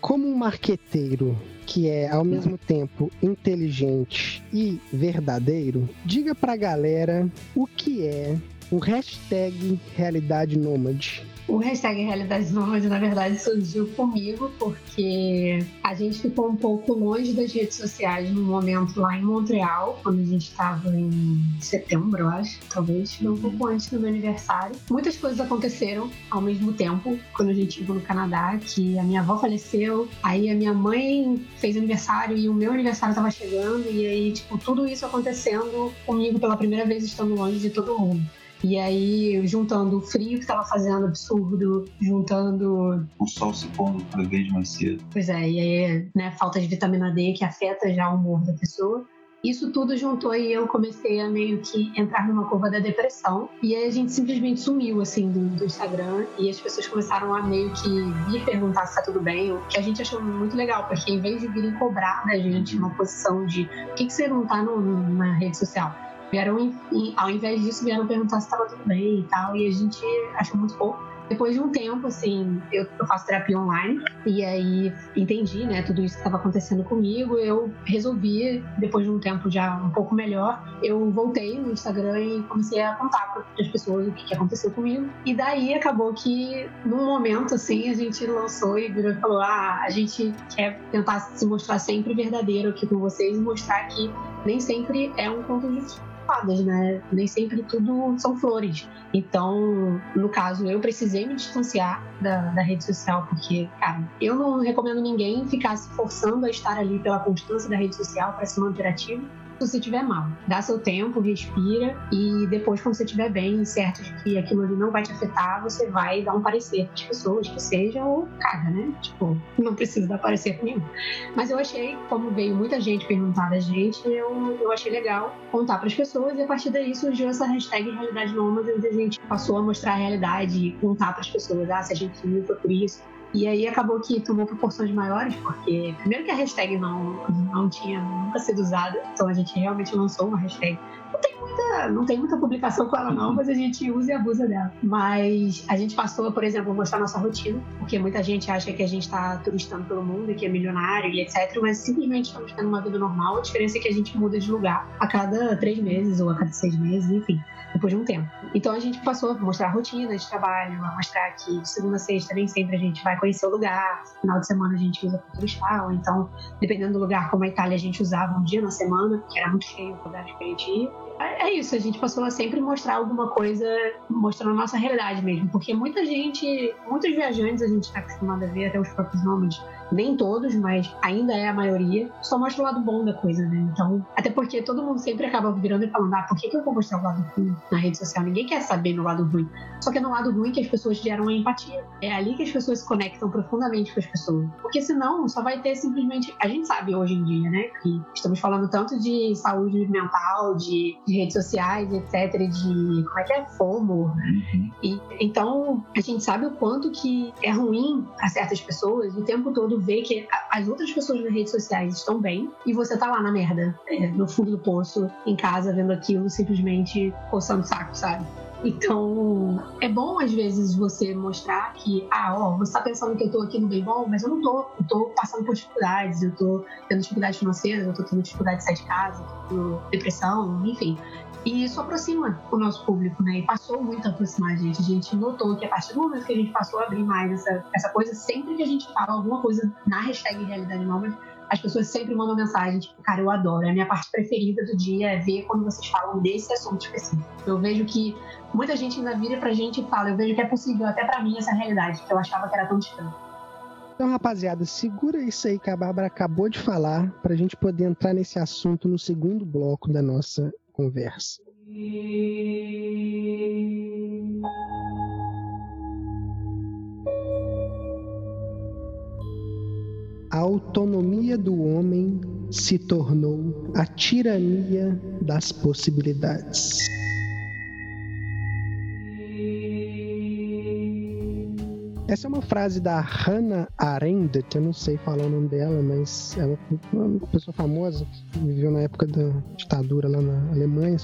Speaker 2: como um marqueteiro que é ao mesmo tempo inteligente e verdadeiro, diga pra galera o que é o hashtag realidade nômade.
Speaker 4: O hashtag Realidade Nômade, na verdade, surgiu comigo porque a gente ficou um pouco longe das redes sociais no momento lá em Montreal, quando a gente estava em setembro, eu acho, talvez, um pouco antes do meu aniversário. Muitas coisas aconteceram ao mesmo tempo quando a gente chegou no Canadá, que a minha avó faleceu, aí a minha mãe fez aniversário e o meu aniversário estava chegando, e aí, tipo, tudo isso acontecendo comigo pela primeira vez estando longe de todo mundo. E aí, juntando o frio que estava fazendo absurdo, juntando.
Speaker 3: O sol se pondo cada vez mais cedo.
Speaker 4: Pois é, e aí, né, falta de vitamina D que afeta já o humor da pessoa. Isso tudo juntou e eu comecei a meio que entrar numa curva da depressão. E aí a gente simplesmente sumiu, assim, do, do Instagram. E as pessoas começaram a meio que vir perguntar se tá tudo bem. O que a gente achou muito legal, porque em vez de virem cobrar da gente uma posição de por que, que você não tá no, na rede social? Vieram, ao invés disso, vieram perguntar se estava tudo bem e tal. E a gente achou muito pouco. Depois de um tempo, assim, eu, eu faço terapia online e aí entendi, né, tudo isso que estava acontecendo comigo. Eu resolvi, depois de um tempo já um pouco melhor, eu voltei no Instagram e comecei a contar para as pessoas o que, que aconteceu comigo. E daí acabou que, num momento, assim, a gente lançou e virou e falou: ah, a gente quer tentar se mostrar sempre verdadeiro aqui com vocês e mostrar que nem sempre é um conto de né? Nem sempre tudo são flores. Então, no caso, eu precisei me distanciar da, da rede social, porque, cara, eu não recomendo ninguém ficar se forçando a estar ali pela constância da rede social para se manter ativo se você estiver mal. Dá seu tempo, respira e depois, quando você estiver bem, certo de que aquilo ali não vai te afetar, você vai dar um parecer para as pessoas, que seja ou caga, né? Tipo, não precisa dar parecer nenhum. Mas eu achei, como veio muita gente perguntar da gente, eu, eu achei legal contar para as pessoas e a partir daí surgiu essa hashtag Realidade Nômade, onde a gente passou a mostrar a realidade e contar para as pessoas, ah, se a gente viu foi por isso, e aí acabou que tomou proporções maiores, porque primeiro que a hashtag não, não tinha nunca sido usada, então a gente realmente lançou uma hashtag. Não tem muita, não tem muita publicação com ela não, mas a gente usa e abusa dela. Mas a gente passou, por exemplo, mostrar nossa rotina, porque muita gente acha que a gente está turistando pelo mundo, que é milionário e etc, mas simplesmente estamos tendo uma vida normal. A diferença é que a gente muda de lugar a cada três meses ou a cada seis meses, enfim depois de um tempo. Então a gente passou a mostrar a rotina de trabalho, a mostrar que segunda a sexta nem sempre a gente vai conhecer o lugar, final de semana a gente usa para turistar, ou então, dependendo do lugar, como a Itália, a gente usava um dia na semana, que era muito cheio o lugar que a gente ia. É, é isso, a gente passou a sempre mostrar alguma coisa, mostrando a nossa realidade mesmo, porque muita gente, muitos viajantes a gente está acostumado a ver, até os próprios nômades, nem todos, mas ainda é a maioria, só mostra o lado bom da coisa, né? Então, até porque todo mundo sempre acaba virando e falando, ah, por que, que eu vou mostrar o lado ruim na rede social? Ninguém quer saber no lado ruim. Só que é no lado ruim que as pessoas geram a empatia. É ali que as pessoas se conectam profundamente com as pessoas. Porque senão só vai ter simplesmente. A gente sabe hoje em dia, né? Que estamos falando tanto de saúde mental, de, de redes sociais, etc., de como é que é? FOMO. Uhum. E, então, a gente sabe o quanto que é ruim a certas pessoas o tempo todo ver que as outras pessoas nas redes sociais estão bem e você tá lá na merda, é, no fundo do poço, em casa, vendo aquilo, simplesmente coçando o saco, sabe? Então, é bom às vezes você mostrar que, ah, ó, você tá pensando que eu tô aqui no bem bom, mas eu não tô. Eu tô passando por dificuldades, eu tô tendo dificuldades financeiras, eu tô tendo dificuldade de sair de casa, tô depressão, enfim. E isso aproxima o nosso público, né? E passou muito a aproximar a gente. A gente notou que a partir do momento que a gente passou a abrir mais essa, essa coisa, sempre que a gente fala alguma coisa na hashtag Realidade Nômade, as pessoas sempre mandam mensagem, tipo, cara, eu adoro. É a minha parte preferida do dia é ver quando vocês falam desse assunto específico. Eu vejo que muita gente ainda vira pra gente e fala, eu vejo que é possível até pra mim essa realidade, que eu achava que era tão distante.
Speaker 2: Então, rapaziada, segura isso aí que a Bárbara acabou de falar para a gente poder entrar nesse assunto no segundo bloco da nossa conversa. A autonomia do homem se tornou a tirania das possibilidades. Essa é uma frase da Hannah Arendt, eu não sei falar o nome dela, mas é uma, pessoa famosa que viveu na época da ditadura lá na Alemanha.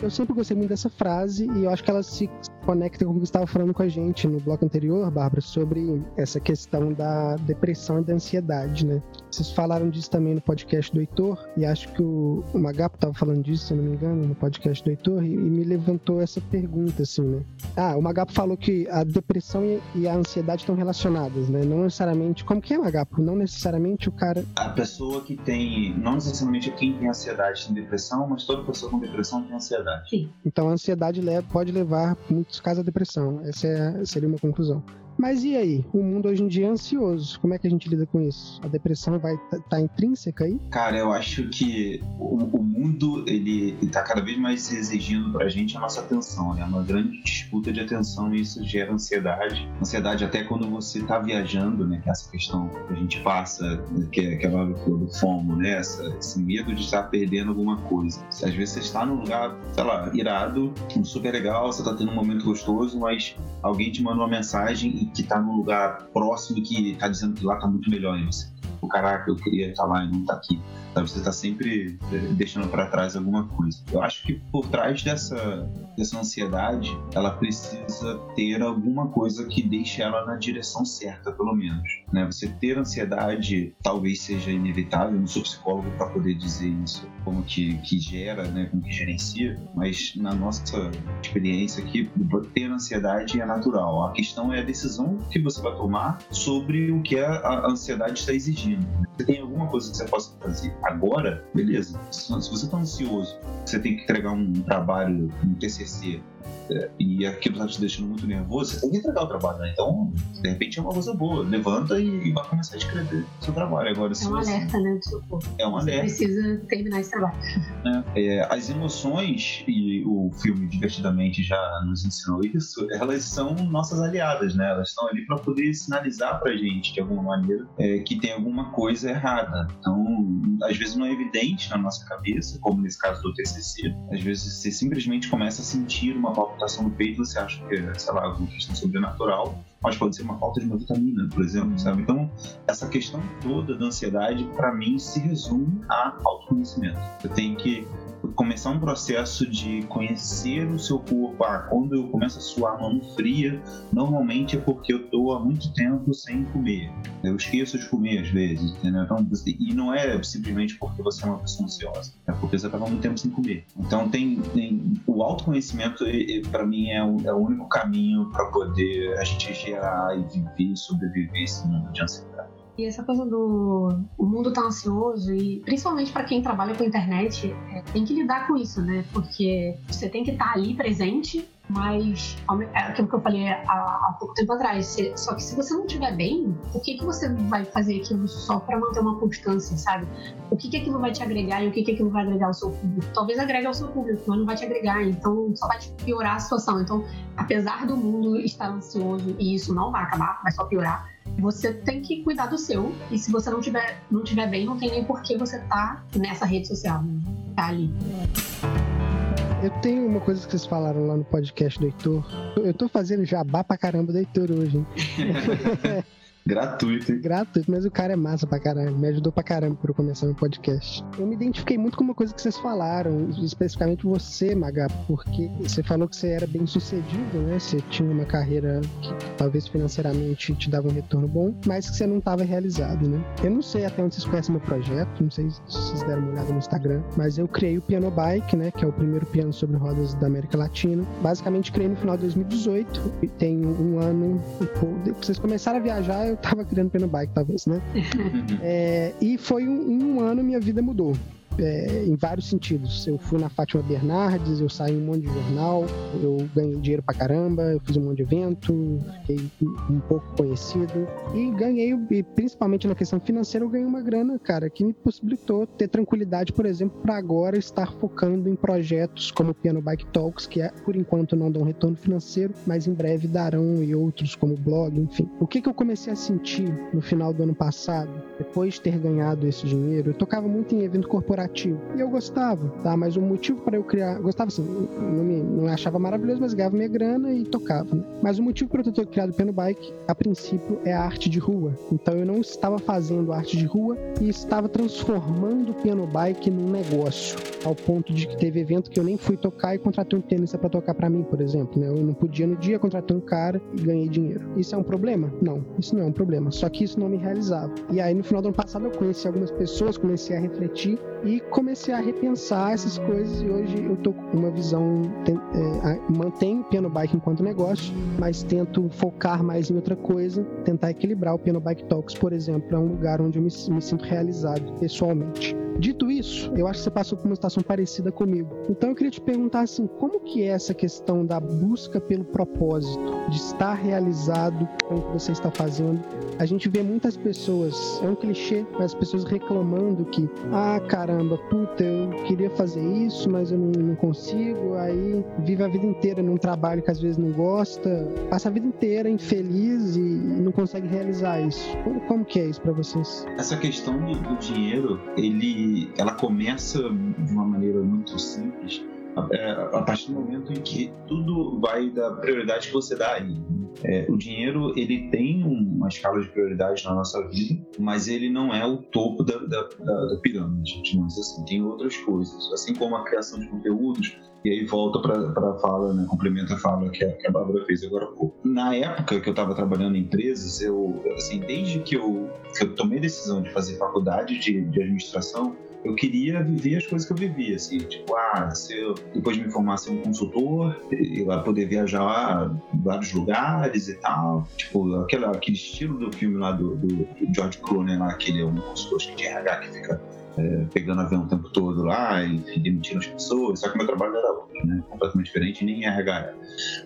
Speaker 2: Eu sempre gostei muito dessa frase e eu acho que ela se conecta com o que estava falando com a gente no bloco anterior, Bárbara, sobre essa questão da depressão e da ansiedade, né? Vocês falaram disso também no podcast do Heitor, e acho que o, o Magapo estava falando disso, se eu não me engano, no podcast do Heitor, e, e, me levantou essa pergunta, assim, né? Ah, o Magapo falou que a depressão e, e a ansiedade estão relacionadas, né? Não necessariamente. Como que é, Magapo? Não necessariamente o cara.
Speaker 3: A pessoa que tem. Não necessariamente quem tem ansiedade tem depressão, mas toda pessoa com depressão tem ansiedade.
Speaker 2: Sim. Então a ansiedade leva, pode levar muitos casos à depressão. Essa é, seria uma conclusão. Mas e aí? O mundo hoje em dia é ansioso. Como é que a gente lida com isso? A depressão vai estar tá, tá intrínseca aí?
Speaker 3: Cara, eu acho que o, o mundo ele está cada vez mais exigindo pra gente a nossa atenção, né? Uma grande disputa de atenção e isso gera ansiedade. Ansiedade até quando você está viajando, né? Que é essa questão que a gente passa, que é aquela do FOMO, né? Essa, esse medo de estar perdendo alguma coisa. Às vezes você está num lugar, sei lá, irado, super legal, você está tendo um momento gostoso, mas alguém te manda uma mensagem que está num lugar próximo e que está dizendo que lá está muito melhor. E você, o caraca, eu queria estar lá e não estar tá aqui. Então você está sempre eh, deixando para trás alguma coisa. Eu acho que por trás dessa, dessa ansiedade, ela precisa ter alguma coisa que deixe ela na direção certa, pelo menos. Né? Você ter ansiedade talvez seja inevitável, eu não sou psicólogo para poder dizer isso, como que, que gera, né, como que gerencia, mas na nossa experiência aqui, ter ansiedade é natural. A questão é a decisão que você vai tomar sobre o que a ansiedade está exigindo. Você tem alguma coisa que você possa fazer agora, beleza. Se você está ansioso, você tem que entregar um trabalho, um TCC, e aquilo está te deixando muito nervoso, você tem que entregar o trabalho, né? Então, de repente é uma coisa boa. Levanta e, vai começar a escrever o seu trabalho. Agora,
Speaker 4: é um alerta, né, do seu corpo.
Speaker 3: É um alerta.
Speaker 4: Você precisa terminar esse trabalho.
Speaker 3: É, é, as emoções, e o filme Divertidamente já nos ensinou isso, elas são nossas aliadas, né? Elas estão ali para poder sinalizar pra gente, de alguma maneira, é, que tem alguma coisa errada. Então, às vezes não é evidente na nossa cabeça, como nesse caso do TCC. Às vezes você simplesmente começa a sentir uma palpitação no peito, você acha que é, sei lá, alguma questão sobrenatural, mas pode ser uma falta de uma vitamina, por exemplo, sabe? Então, essa questão toda da ansiedade, para mim, se resume a autoconhecimento. Eu tenho que começar um processo de conhecer o seu corpo. Ah, quando eu começo a suar mão fria, normalmente é porque eu estou há muito tempo sem comer. Eu esqueço de comer às vezes, entendeu? Então, e não é simplesmente porque você é uma pessoa ansiosa, é porque você estava muito tempo sem comer. Então, tem, tem o autoconhecimento, para mim, é o, é o único caminho para poder a gente gerar e viver, sobreviver esse mundo de ansiedade.
Speaker 4: E essa coisa do o mundo tá ansioso e principalmente para quem trabalha com internet, é, tem que lidar com isso, né? Porque você tem que estar tá ali presente, mas é aquilo que eu falei há, há pouco tempo atrás. só que se você não estiver bem, o que que você vai fazer aquilo só para manter uma constância, sabe? O que que aquilo vai te agregar e o que que aquilo vai agregar ao seu público? Talvez agregue ao seu público, mas não vai te agregar, então só vai te piorar a situação. Então, apesar do mundo estar ansioso e isso não vai acabar, vai só piorar você tem que cuidar do seu. E se você não tiver, não tiver bem, não tem nem por que você tá nessa rede social, né? tá ali.
Speaker 2: Eu tenho uma coisa que vocês falaram lá no podcast do Heitor. Eu tô fazendo jabá pra caramba do Heitor hoje, hein?
Speaker 3: Gratuito, hein?
Speaker 2: Gratuito, mas o cara é massa pra caramba. Me ajudou pra caramba pra eu começar meu podcast. Eu me identifiquei muito com uma coisa que vocês falaram, especificamente você, Maga, porque você falou que você era bem sucedido, né? Você tinha uma carreira que talvez financeiramente te dava um retorno bom, mas que você não estava realizado, né? Eu não sei até onde vocês conhecem meu projeto, não sei se vocês deram uma olhada no Instagram, mas eu criei o Piano Bike, né? Que é o primeiro piano sobre rodas da América Latina. Basicamente criei no final de 2018 e tem um ano. Vocês começaram a viajar, eu tava criando piano bike, talvez, né? é, e foi um, um ano minha vida mudou é, em vários sentidos. Eu fui na Fátima Bernardes, eu saí em um monte de jornal, eu ganhei dinheiro pra caramba, eu fiz um monte de evento, fiquei um pouco conhecido e ganhei, e principalmente na questão financeira, eu ganhei uma grana, cara, que me possibilitou ter tranquilidade, por exemplo, para agora estar focando em projetos como o Piano Bike Talks, que é, por enquanto não dão retorno financeiro, mas em breve darão e outros como blog, enfim. O que, que eu comecei a sentir no final do ano passado, depois de ter ganhado esse dinheiro? Eu tocava muito em evento corporativo E eu gostava, tá? Mas o motivo para eu criar. Gostava assim, não, me, não achava maravilhoso, mas ganhava minha grana e tocava, né? Mas o motivo para eu ter criado o Piano Bike, a princípio, é a arte de rua. Então eu não estava fazendo arte de rua e estava transformando o Piano Bike num negócio. Ao ponto de que teve evento que eu nem fui tocar e contratei um tênis para tocar para mim, por exemplo. Né? Eu não podia no dia, contratar um cara e ganhei dinheiro. Isso é um problema? Não, isso não é um problema. Só que isso não me realizava. E aí no final do ano passado eu conheci algumas pessoas, comecei a refletir e comecei a repensar essas coisas e hoje eu tô com uma visão é, mantenho o piano bike enquanto negócio, mas tento focar mais em outra coisa, tentar equilibrar o piano bike talks, por exemplo, é um lugar onde eu me, me sinto realizado pessoalmente. Dito isso, eu acho que você passou por uma situação parecida comigo. Então eu queria te perguntar assim, como que é essa questão da busca pelo propósito, de estar realizado com o que você está fazendo? A gente vê muitas pessoas, é um clichê, mas as pessoas reclamando que, ah, caramba, puta, eu queria fazer isso, mas eu não, não consigo, aí vive a vida inteira num trabalho que às vezes não gosta, passa a vida inteira infeliz e não consegue realizar isso. Como, como que é isso para vocês?
Speaker 3: Essa questão do dinheiro, ele ela começa de uma maneira muito simples é, a partir do momento em que tudo vai da prioridade que você dá aí. É, o dinheiro ele tem uma escala de prioridade na nossa vida, mas ele não é o topo da, da, da, da pirâmide, digamos assim. Tem outras coisas, assim como a criação de conteúdos. E aí volta para a fala, né, complementa a fala que a, que a Bárbara fez agora há pouco. Na época que eu estava trabalhando em empresas, eu, assim, desde que eu, que eu tomei a decisão de fazer faculdade de, de administração, eu queria viver as coisas que eu vivia, assim, tipo, ah, se eu, depois de me formar ser um consultor, eu ia poder viajar em vários lugares e tal, tipo, aquele, aquele estilo do filme lá do, do George Clooney lá, que ele é um consultor de RH que fica é, pegando avião o tempo todo lá e, demitindo as pessoas, só que meu trabalho era outro, né, completamente diferente, nem RH era.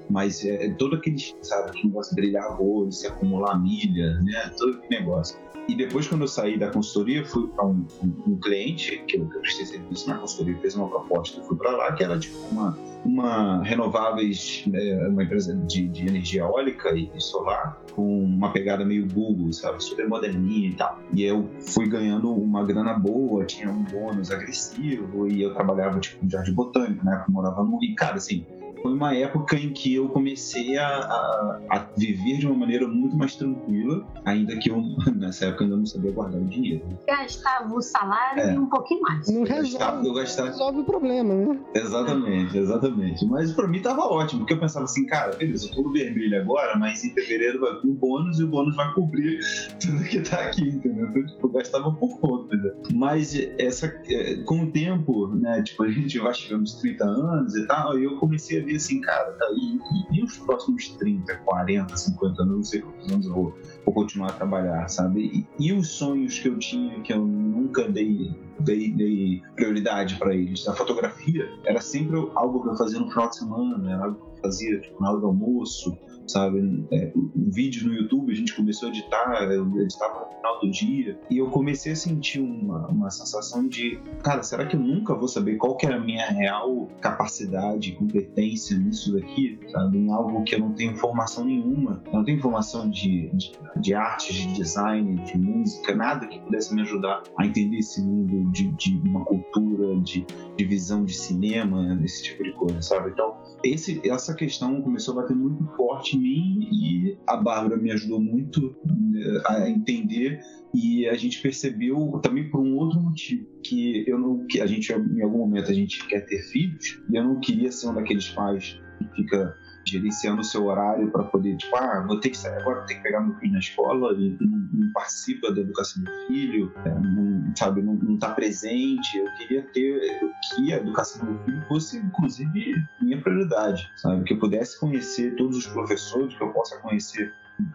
Speaker 3: Mas é, todo aquele, sabe, que negócio de brilhar arroz, se acumular milha, né, todo aquele negócio e depois, quando eu saí da consultoria, fui para um, um, um, cliente que eu, prestei serviço na consultoria, fez uma proposta, eu fui para lá, que era tipo uma, uma renováveis, né, uma empresa de, de energia eólica e, solar, com uma pegada meio Google, sabe, super moderninha e tal. E eu fui ganhando uma grana boa, tinha um bônus agressivo e eu trabalhava tipo no jardim botânico, né, eu morava no e cara, assim, foi uma época em que eu comecei a, a, a, viver de uma maneira muito mais tranquila, ainda que eu, nessa época, ainda não sabia guardar o dinheiro.
Speaker 4: Gastava o salário é. e um pouquinho mais.
Speaker 2: Não resolve, eu gastava... resolve o problema, né?
Speaker 3: Exatamente, exatamente. Mas pra mim tava ótimo, porque eu pensava assim, cara, beleza, eu tô no vermelho agora, mas em fevereiro vai vir um bônus e o bônus vai cobrir tudo que tá aqui, entendeu? Então, tipo, eu gastava por conta, né? Mas essa, é, com o tempo, né, tipo, a gente vai chegando uns 30 anos e tal, e eu comecei a ver assim, cara, tá, e, e, os próximos 30, 40, 50 anos, não sei quantos anos eu vou, vou continuar a trabalhar, sabe? E, e, os sonhos que eu tinha, que eu nunca dei, dei, dei prioridade para eles. A fotografia era sempre algo que eu fazia no final de semana, era algo que eu fazia tipo, na hora do almoço, sabe? É, um vídeo no YouTube, a gente começou a editar, eu editava no final do dia, e eu comecei a sentir uma, uma sensação de, cara, será que eu nunca vou saber qual que é a minha real capacidade, competência nisso daqui, sabe? Em algo que eu não tenho formação nenhuma, eu não tenho formação de, de, de arte, de design, de música, nada que pudesse me ajudar a entender esse mundo de, de uma cultura, de, de visão de cinema, esse tipo de coisa, sabe? Então, esse, essa questão começou a bater muito forte em mim e a Bárbara me ajudou muito né, a entender e a gente percebeu também por um outro motivo que eu não que a gente em algum momento a gente quer ter filhos e eu não queria ser um daqueles pais que fica gerenciando o seu horário para poder, tipo, ah, vou ter que sair agora, vou ter que pegar meu filho na escola e não, não participa da educação do filho, é, não, sabe, não, não tá presente. Eu queria ter que a educação do filho fosse, inclusive, minha prioridade, sabe? Que eu pudesse conhecer todos os professores, que eu possa conhecer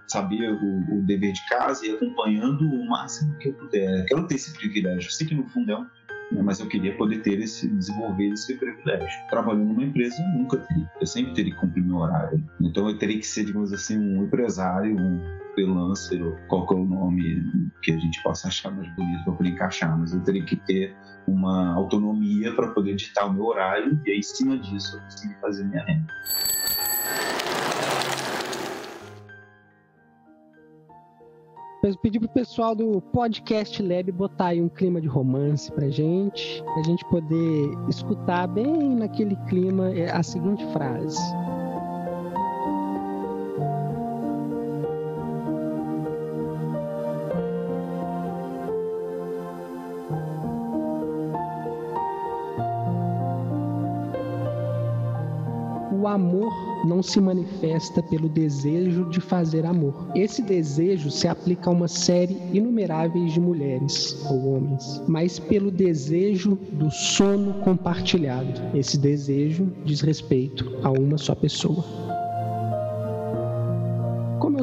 Speaker 3: saber o, o, dever de casa e acompanhando o máximo que eu puder. Quero ter esse privilégio. Eu sei que no fundo é um né, mas eu queria poder ter esse, desenvolver esse privilégio. Trabalhando numa empresa, eu nunca teria. Eu sempre teria que cumprir meu horário. Então eu teria que ser, digamos assim, um empresário, um freelancer, ou qual o nome que a gente possa achar mais bonito para poder encaixar, mas eu teria que ter uma autonomia para poder ditar o meu horário e aí, em cima disso, eu conseguir fazer minha renda.
Speaker 2: Pedir pro pessoal do Podcast Lab botar aí um clima de romance pra gente, pra gente poder escutar bem naquele clima é, a seguinte frase. O amor não se manifesta pelo desejo de fazer amor. Esse desejo se aplica a uma série inumeráveis de mulheres ou homens, mas pelo desejo do sono compartilhado. Esse desejo diz respeito a uma só pessoa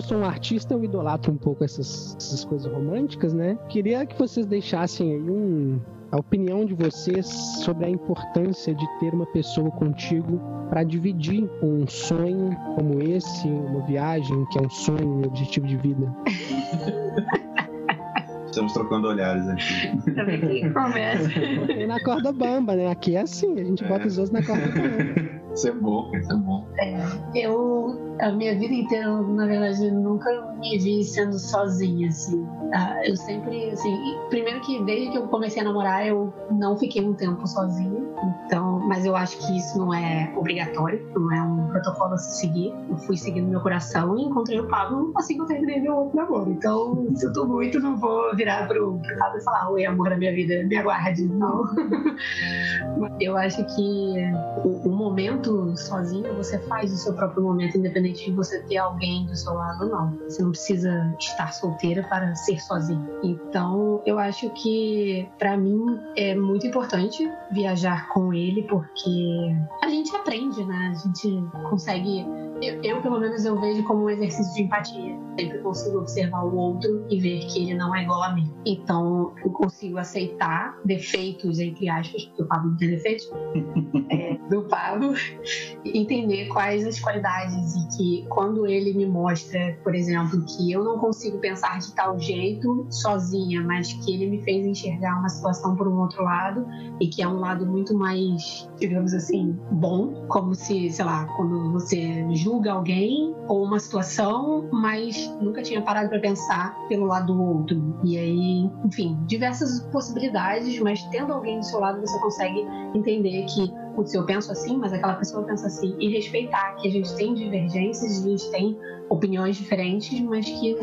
Speaker 2: sou um artista, eu idolatro um pouco essas, essas coisas românticas, né? Queria que vocês deixassem aí um, a opinião de vocês sobre a importância de ter uma pessoa contigo para dividir um sonho como esse, uma viagem que é um sonho, um objetivo de vida.
Speaker 3: Estamos trocando olhares aqui.
Speaker 4: Também quem começa.
Speaker 2: E na corda bamba, né? Aqui é assim, a gente
Speaker 3: É.
Speaker 2: bota os outros na corda bamba.
Speaker 3: Isso é bom, isso é bom.
Speaker 4: Eu, a minha vida inteira, na verdade, nunca me vi sendo sozinha, assim. Ah, Eu sempre, assim, primeiro que desde que eu comecei a namorar, eu não fiquei um tempo sozinha. Então, mas eu acho que isso não é obrigatório, não é um protocolo a se seguir. Eu fui seguindo meu coração e encontrei o Pablo assim que eu terminei meu outro namoro. Então, sinto muito, não vou virar pro, pro Pablo e falar, oi, amor da minha vida, me aguarde. Não. eu acho que o, o momento sozinho, você faz o seu próprio momento, independente de você ter alguém do seu lado ou não. Você não precisa estar solteira para ser sozinha. Então, eu acho que para mim é muito importante viajar com ele, porque a gente aprende, né? A gente consegue. Eu, eu, pelo menos, eu vejo como um exercício de empatia. Sempre consigo observar o outro e ver que ele não é igual a mim. Então, eu consigo aceitar defeitos, entre aspas, porque o Pablo não tem defeitos, é, do Pablo, entender quais as qualidades e que quando ele me mostra, por exemplo, que eu não consigo pensar de tal jeito sozinha, mas que ele me fez enxergar uma situação por um outro lado e que é um lado muito mais, digamos assim, bom, como se, sei lá, quando você julga alguém ou uma situação, mas nunca tinha parado para pensar pelo lado do outro. E aí, enfim, diversas possibilidades, mas tendo alguém do seu lado você consegue entender que putz, eu penso assim, mas aquela pessoa pensa assim, e respeitar que a gente tem divergências, a gente tem opiniões diferentes, mas que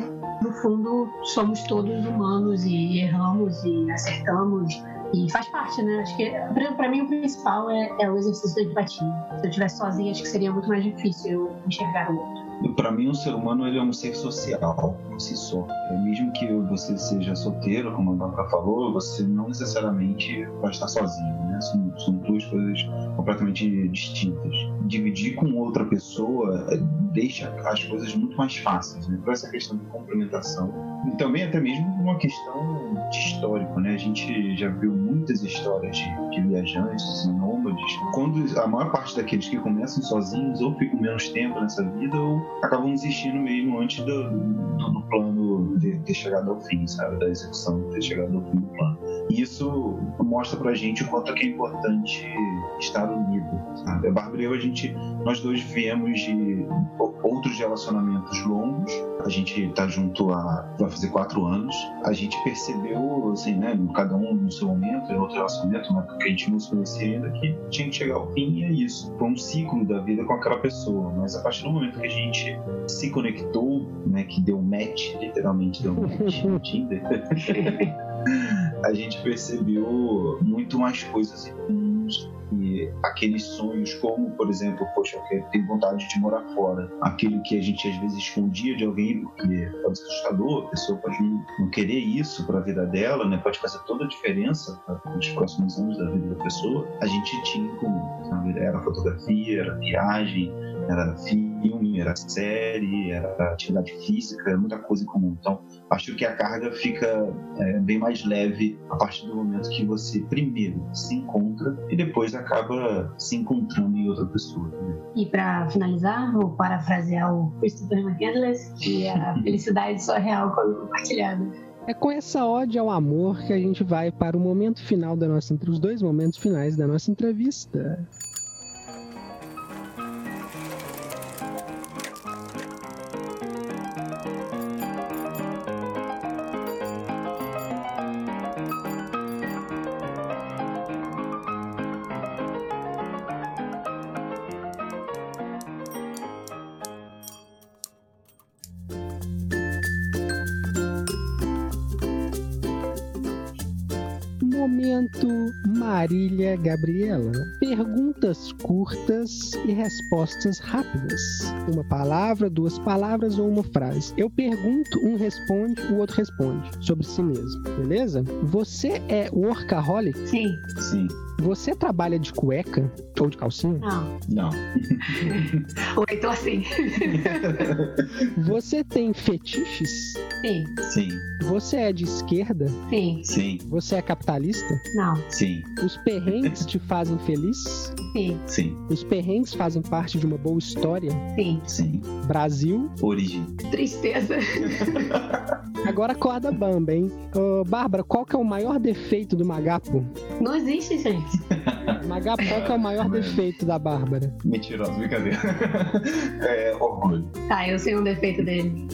Speaker 4: no fundo somos todos humanos e erramos e acertamos e faz parte, né? Acho que pra mim o principal é, é o exercício da empatia. Se eu estivesse sozinha, acho que seria muito mais difícil eu enxergar o outro.
Speaker 3: Para mim, o ser humano ele é um ser social por si só. É, mesmo que você seja solteiro, como a Bárbara falou, você não necessariamente vai estar sozinho. Né? São, são duas coisas completamente distintas. Dividir com outra pessoa é, deixa as coisas muito mais fáceis. Né? Por essa questão de complementação. E também, até mesmo, uma questão de histórico. Né? A gente já viu muitas histórias de, de viajantes e nômades. Quando a maior parte daqueles que começam sozinhos ou ficam menos tempo nessa vida ou acabam desistindo mesmo antes do, do, do plano de ter chegado ao fim, sabe? Da execução, ter chegado ao fim do plano. E isso mostra pra gente o quanto é importante estar unido, sabe? A Bárbara e eu, a gente, nós dois viemos de outros relacionamentos longos. A gente tá junto há, vai fazer quatro anos. A gente percebeu, assim, né? Cada um no seu momento, em outro relacionamento, né? Porque a gente não se conhecia ainda, que tinha que chegar ao fim e é isso. Foi um ciclo da vida com aquela pessoa. Mas a partir do momento que a gente se conectou, né? Que deu match, literalmente deu match no Tinder. a gente percebeu muito mais coisas em comuns e aqueles sonhos como, por exemplo, poxa, eu tenho vontade de morar fora. Aquilo que a gente às vezes escondia de alguém porque pode ser assustador, a pessoa pode não, querer isso para a vida dela, né? Pode fazer toda a diferença nos próximos anos da vida da pessoa. A gente tinha em comum, sabe? Era fotografia, era viagem, era filme, era série, era atividade física, muita coisa em comum. Então, acho que a carga fica é, bem mais leve a partir do momento que você primeiro se encontra e depois acaba se encontrando em outra pessoa. Né?
Speaker 4: E para finalizar, vou parafrasear o Christopher McCandless, que a felicidade só é real quando compartilhada.
Speaker 2: É com essa ode ao amor que a gente vai para o momento final da nossa entre os dois momentos finais da nossa entrevista. Momento Marília Gabriela. Perguntas curtas e respostas rápidas. Uma palavra, duas palavras ou uma frase. Eu pergunto, um responde, o outro responde sobre si mesmo, beleza? Você é workaholic?
Speaker 4: Sim.
Speaker 3: Sim.
Speaker 2: Você trabalha de cueca ou de calcinha?
Speaker 4: Não.
Speaker 3: Não.
Speaker 4: O Heitor, sim.
Speaker 2: Você tem fetiches?
Speaker 4: Sim.
Speaker 3: Sim,
Speaker 2: Você é de esquerda?
Speaker 4: Sim.
Speaker 3: sim,
Speaker 2: Você é capitalista?
Speaker 4: Não.
Speaker 3: sim,
Speaker 2: Os perrengues te fazem feliz?
Speaker 4: Sim.
Speaker 3: sim,
Speaker 2: Os perrengues fazem parte de uma boa história?
Speaker 4: Sim.
Speaker 3: sim.
Speaker 2: Brasil?
Speaker 3: Origem.
Speaker 4: Tristeza.
Speaker 2: Agora acorda bamba, hein? Bárbara, qual que é o maior defeito do Magapo?
Speaker 4: Não existe, gente.
Speaker 2: Magapo, qual que é o maior defeito da Bárbara?
Speaker 3: Mentirosa, brincadeira. É, orgulho.
Speaker 4: Tá, eu sei um defeito dele.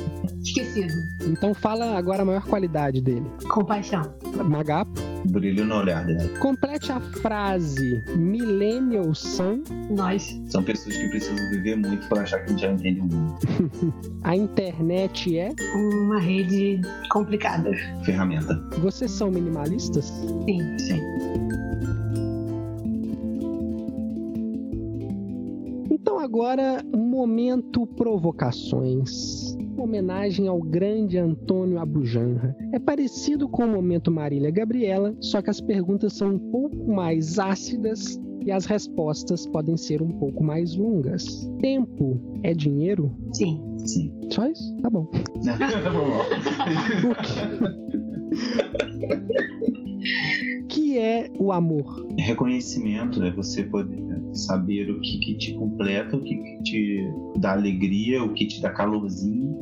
Speaker 4: Esquecido.
Speaker 2: Então fala agora a maior qualidade dele.
Speaker 4: Compaixão.
Speaker 2: Magapo,
Speaker 3: Brilho no olhar dela.
Speaker 2: complete a frase Millennials são
Speaker 4: Nós.
Speaker 3: São pessoas que precisam viver muito para achar que a gente já entende o mundo.
Speaker 2: a internet é.
Speaker 4: Uma rede complicada.
Speaker 3: Ferramenta.
Speaker 2: Vocês são minimalistas?
Speaker 4: Sim.
Speaker 3: Sim.
Speaker 2: Então agora, momento provocações. Uma homenagem ao grande Antônio Abujanra. É parecido com o momento Marília Gabriela, só que as perguntas são um pouco mais ácidas e as respostas podem ser um pouco mais longas. Tempo é dinheiro?
Speaker 4: Sim.
Speaker 3: Sim.
Speaker 2: Só isso? Tá bom.
Speaker 3: tá bom.
Speaker 2: Que é o amor?
Speaker 3: Reconhecimento é você poder saber o que, que te completa, o que, que te dá alegria, o que te dá calorzinho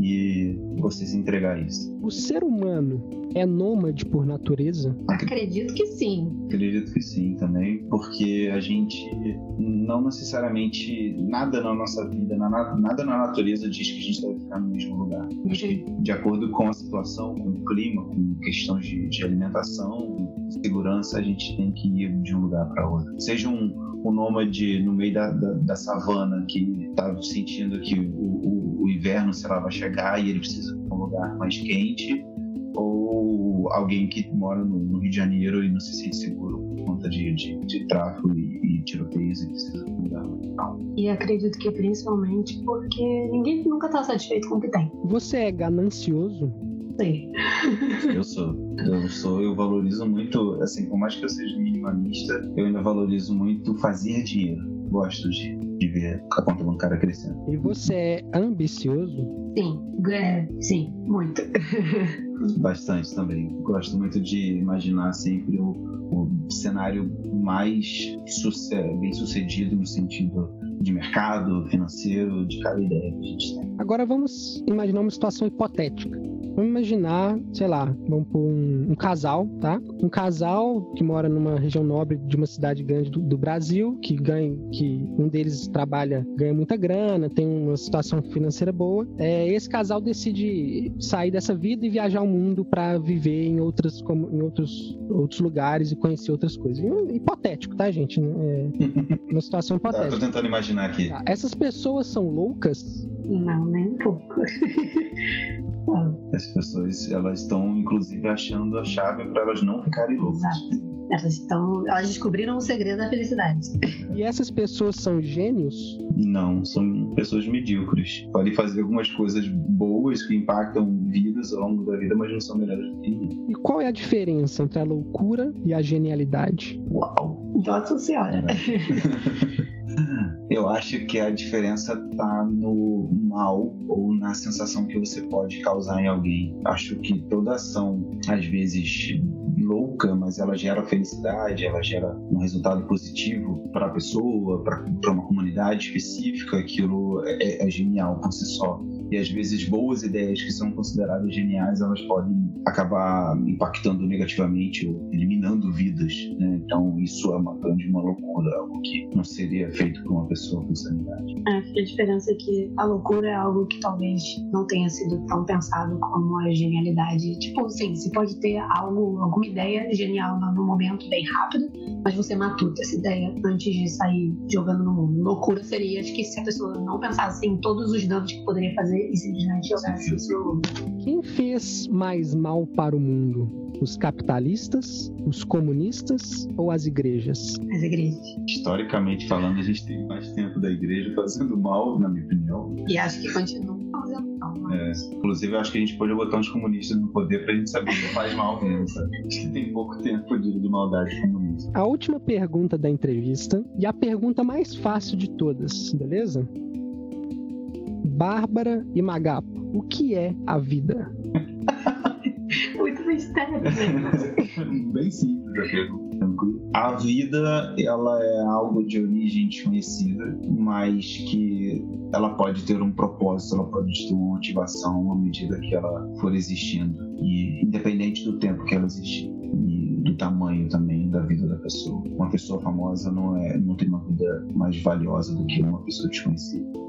Speaker 3: e você se entregar a isso.
Speaker 2: O ser humano é nômade por natureza?
Speaker 4: Acredito que sim.
Speaker 3: Acredito que sim também, porque a gente não necessariamente nada na nossa vida, na- nada na natureza diz que a gente deve ficar no mesmo lugar. Acho que de acordo com a situação, com o clima, com questões de, de alimentação, segurança, a gente tem que ir de um lugar para outro. Seja um, um nômade no meio da, da, da savana que está sentindo que o, o, o inverno, sei lá, vai chegar e ele precisa de um lugar mais quente, ou alguém que mora no, no Rio de Janeiro e não se sente seguro por conta de, de, de tráfico e, e tiroteios e precisa de um lugar mais calmo.
Speaker 4: E acredito que principalmente porque ninguém nunca tá satisfeito com o que tem.
Speaker 2: Você é ganancioso?
Speaker 4: Sim.
Speaker 3: Eu sou. Eu sou, eu valorizo muito, assim, por mais que eu seja minimalista, eu ainda valorizo muito fazer dinheiro. Gosto de, de ver a conta bancária crescendo.
Speaker 2: E você é ambicioso?
Speaker 4: Sim. É, sim. Muito.
Speaker 3: Bastante também. Gosto muito de imaginar sempre o, o cenário mais suce- bem sucedido no sentido de mercado, financeiro, de cada ideia que a gente tem.
Speaker 2: Agora vamos imaginar uma situação hipotética. Vamos imaginar, sei lá, vamos pôr um, um casal, tá? Um casal que mora numa região nobre de uma cidade grande do, do Brasil, que ganha, que um deles trabalha, ganha muita grana, tem uma situação financeira boa. É, esse casal decide sair dessa vida e viajar o mundo para viver em outras, como, em outros, outros lugares e conhecer outras coisas. Hipotético, tá, gente? É uma situação
Speaker 3: Tá, tô
Speaker 2: hipotética.
Speaker 3: tentando imaginar aqui.
Speaker 2: Tá, Essas pessoas são loucas?
Speaker 4: Não, nem um pouco.
Speaker 3: As pessoas, elas estão, inclusive, achando a chave para elas não ficarem loucas.
Speaker 4: Exato. Elas estão. Elas descobriram o segredo da felicidade.
Speaker 2: E essas pessoas são gênios?
Speaker 3: Não, são pessoas medíocres. Podem fazer algumas coisas boas que impactam vidas ao longo da vida, mas não são melhores do que ninguém.
Speaker 2: E qual é a diferença entre a loucura e a genialidade?
Speaker 3: Uau!
Speaker 4: Nossa senhora.
Speaker 3: Eu acho que a diferença tá no mal ou na sensação que você pode causar em alguém. Acho que toda ação, às vezes louca, mas ela gera felicidade, ela gera um resultado positivo para a pessoa, para uma comunidade específica. Aquilo é, é genial por si só. E às vezes boas ideias que são consideradas geniais, elas podem acabar impactando negativamente ou eliminando vidas. Né? Então isso é uma grande uma loucura, algo que não seria feito por uma pessoa com sanidade.
Speaker 4: Que a diferença é que a loucura é algo que talvez não tenha sido tão pensado como a genialidade. Tipo, sim, você pode ter algo, alguma ideia genial no momento, bem rápido, mas você matuta essa ideia antes de sair jogando no mundo. Loucura seria, acho que se a pessoa não pensasse em todos os danos que poderia fazer e simplesmente jogasse isso no mundo.
Speaker 2: Quem fez mais mal para o mundo? Os capitalistas, os comunistas ou as igrejas?
Speaker 4: As igrejas.
Speaker 3: Historicamente falando, a gente tem mais tempo da igreja fazendo mal, na minha opinião.
Speaker 4: E acho que continuam fazendo mal.
Speaker 3: É, inclusive, eu acho que a gente pode botar uns comunistas no poder pra gente saber que faz mal mesmo, sabe? Acho que tem pouco tempo de, de maldade comunista.
Speaker 2: A última pergunta da entrevista e a pergunta mais fácil de todas, beleza? Bárbara e Magapo, o que é a vida?
Speaker 4: Muito mistério, né?
Speaker 3: Bem simples a pergunta. A vida, ela é algo de origem desconhecida, mas que ela pode ter um propósito, ela pode ter uma motivação à medida que ela for existindo, e independente do tempo que ela existir e do tamanho também da vida da pessoa. Uma pessoa famosa não é, não tem uma vida mais valiosa do que uma pessoa desconhecida.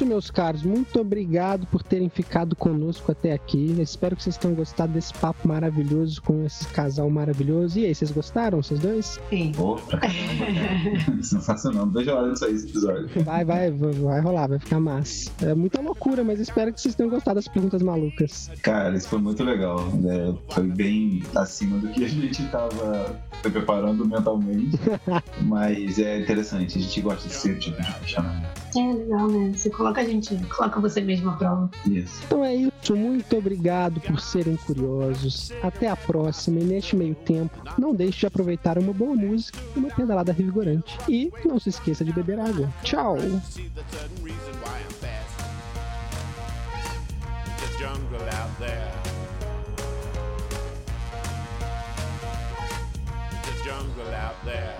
Speaker 2: Isso, meus caros. Muito obrigado por terem ficado conosco até aqui. Eu espero que vocês tenham gostado desse papo maravilhoso com esse casal maravilhoso. E aí, vocês gostaram, vocês dois?
Speaker 4: Sim.
Speaker 3: Opa! Sensacional. Não vejo a hora de sair esse episódio.
Speaker 2: Vai, vai, vai, rolar, vai ficar massa. É muita loucura, mas espero que vocês tenham gostado das perguntas malucas.
Speaker 3: Cara, isso foi muito legal. É, foi bem acima do que a gente estava se preparando mentalmente. Mas é interessante, a gente gosta desse tipo de questionamento.
Speaker 4: É legal, né? Você coloca a gente, coloca você mesmo à prova.
Speaker 3: Isso.
Speaker 2: Então é isso, muito obrigado por serem curiosos. Até a próxima e neste meio tempo, não deixe de aproveitar uma boa música e uma pedalada revigorante. E não se esqueça de beber água. Tchau!
Speaker 5: jungle out there. The jungle out there.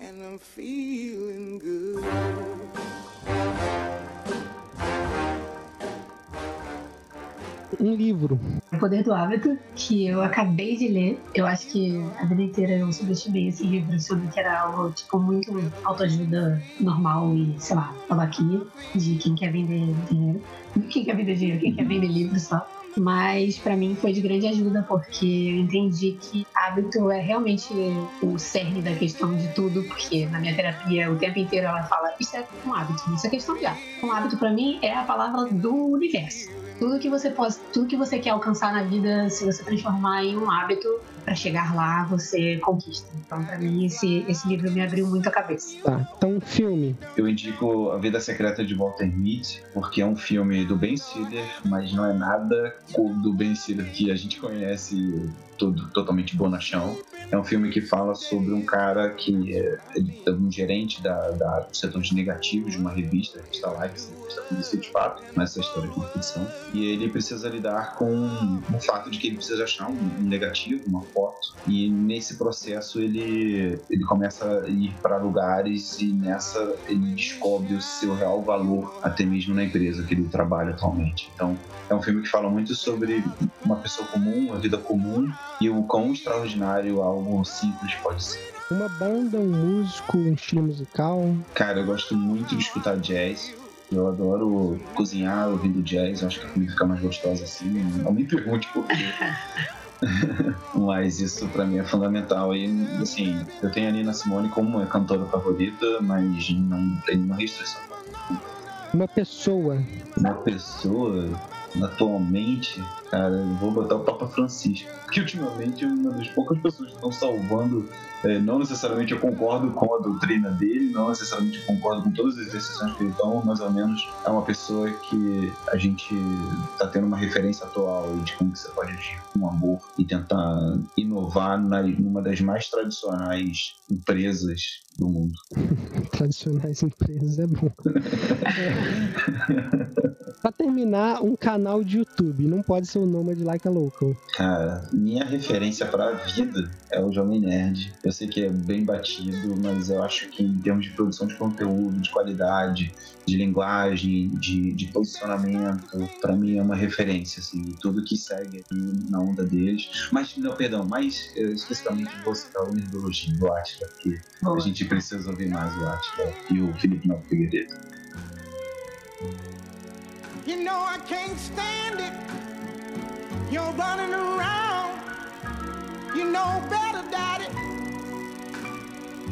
Speaker 5: And I'm feeling good.
Speaker 2: Um livro.
Speaker 4: O Poder do Hábito, que eu acabei de ler. Eu acho que a vida inteira eu subestimei esse livro sobre que era algo, tipo, muito autoajuda normal e, sei lá, babaquinha de quem quer vender dinheiro. Quem quer vender dinheiro, quem quer vender livro só. Mas pra mim foi de grande ajuda porque eu entendi que hábito é realmente o cerne da questão de tudo, porque na minha terapia o tempo inteiro ela fala isso é um hábito, isso é questão de hábito. Um hábito pra mim é a palavra do universo. Tudo que você pode, tudo que você quer alcançar na vida, se você transformar em um hábito para chegar lá, você conquista. Então pra mim esse esse livro me abriu muito a cabeça.
Speaker 2: Tá, então filme.
Speaker 3: Eu indico A Vida Secreta de Walter Mitty, porque é um filme do Ben Stiller, mas não é nada do Ben Stiller que a gente conhece todo, totalmente bonachão. É um filme que fala sobre um cara que é, é um gerente da, da, do setor de negativos de uma revista, a revista Life, revista conhecida de fato, mas essa história é ficção. E ele precisa lidar com o fato de que ele precisa achar um, um negativo, uma foto. E nesse processo ele, ele começa a ir para lugares e nessa ele descobre o seu real valor, até mesmo na empresa que ele trabalha atualmente. Então é um filme que fala muito sobre uma pessoa comum, uma vida comum e o quão extraordinário algo simples pode ser.
Speaker 2: Uma banda, um músico, um estilo musical.
Speaker 3: Cara, eu gosto muito de escutar jazz. Eu adoro cozinhar ouvindo jazz. Eu acho que a comida fica mais gostosa assim. Não me pergunte por quê. mas isso pra mim é fundamental. E, assim, eu tenho a Nina Simone como minha cantora favorita, mas não tem nenhuma restrição.
Speaker 2: Uma pessoa.
Speaker 3: Uma pessoa atualmente, cara, eu vou botar o Papa Francisco. Porque ultimamente é uma das poucas pessoas que estão salvando. É, não necessariamente eu concordo com a doutrina dele, não necessariamente concordo com todas as decisões que ele toma, mas ao menos é uma pessoa que a gente está tendo uma referência atual de como que você pode agir com amor e tentar inovar na, numa das mais tradicionais empresas do mundo.
Speaker 2: Tradicionais empresas é bom. Pra terminar, um canal de YouTube. Não pode ser o nome de Like a Local.
Speaker 3: Cara, minha referência pra vida é o Jovem Nerd. Eu sei que é bem batido, mas eu acho que em termos de produção de conteúdo, de qualidade, de linguagem, de, de posicionamento, para mim é uma referência, assim, tudo que segue na onda deles. Mas, não, perdão, mais eh, especificamente vou citar o Nerdologia do Atila, porque a gente precisa ouvir mais o Atila e o Felipe Novo Figueiredo.
Speaker 5: You know I can't stand it. You're running around. You know better, Daddy.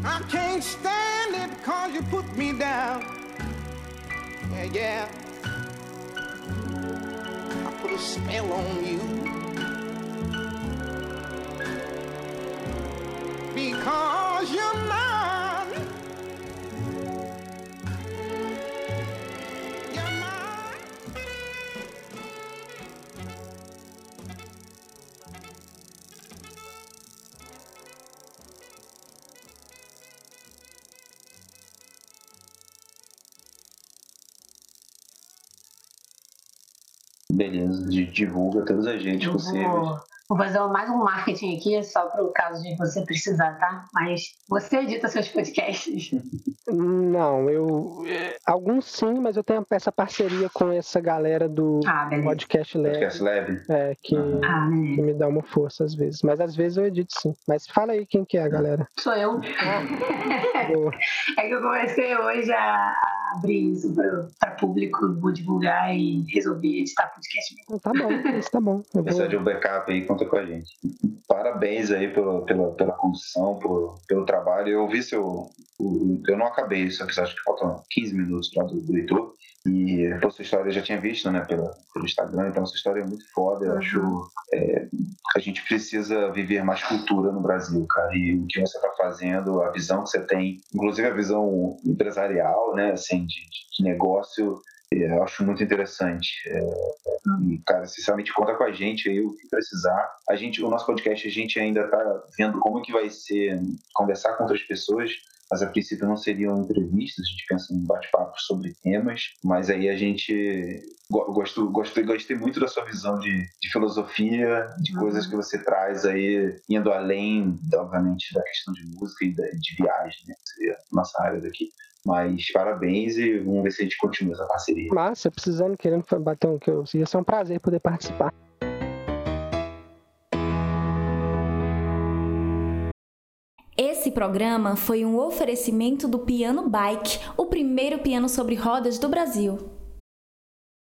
Speaker 5: I can't stand it cause you put me down. Yeah, yeah. I put a spell on you. Because you're mine.
Speaker 3: Beleza, de- divulga todas as redes
Speaker 4: Eu
Speaker 3: possíveis.
Speaker 4: vou, vou fazer mais um marketing aqui, só para o caso de você precisar, tá? Mas você edita seus podcasts.
Speaker 2: Não, eu. é, Alguns sim, mas eu tenho essa parceria com essa galera do
Speaker 4: Ah.
Speaker 2: Podcast Lab,
Speaker 3: Podcast Lab.
Speaker 2: é, que,
Speaker 3: Aham.
Speaker 4: Ah,
Speaker 2: que me dá uma força às vezes. Mas às vezes eu edito sim. Mas fala aí quem que é a galera.
Speaker 4: Sou eu.
Speaker 2: Boa.
Speaker 4: É que eu comecei hoje a a abrir isso para público, vou divulgar e resolvi editar podcast mesmo.
Speaker 2: Tá bom, isso tá bom. Eu
Speaker 3: Precisar
Speaker 2: vou...
Speaker 3: de um backup aí, conta com a gente. Parabéns aí pela, pela, pela condução, por, pelo trabalho. Eu vi seu. o- eu não acabei, que acho que faltam 15 minutos para do leitor. E pô, sua história eu já tinha visto, né, pela, pelo Instagram, então sua história é muito foda. Eu acho é, a gente precisa viver mais cultura no Brasil, cara. E o que você está fazendo, a visão que você tem, inclusive a visão empresarial, né, assim, de, de- negócio, eu acho muito interessante. É, e, cara, sinceramente, conta com a gente aí o que precisar. A gente, o nosso podcast, a gente ainda tá vendo como que vai ser conversar com outras pessoas, mas a princípio não seriam entrevistas, a gente pensa em bate-papos sobre temas, mas aí a gente go- gosto, gosto, gostei muito da sua visão de, de filosofia, de
Speaker 4: Uhum.
Speaker 3: coisas que você traz aí, indo além, obviamente, da questão de música e da- de viagem, né? Que seria a nossa área daqui. Mas parabéns e vamos ver se a gente continua essa parceria.
Speaker 2: Massa, precisando, querendo bater um que eu. Ia ser um prazer poder participar.
Speaker 1: Esse programa foi um oferecimento do Piano Bike, o primeiro piano sobre rodas do Brasil.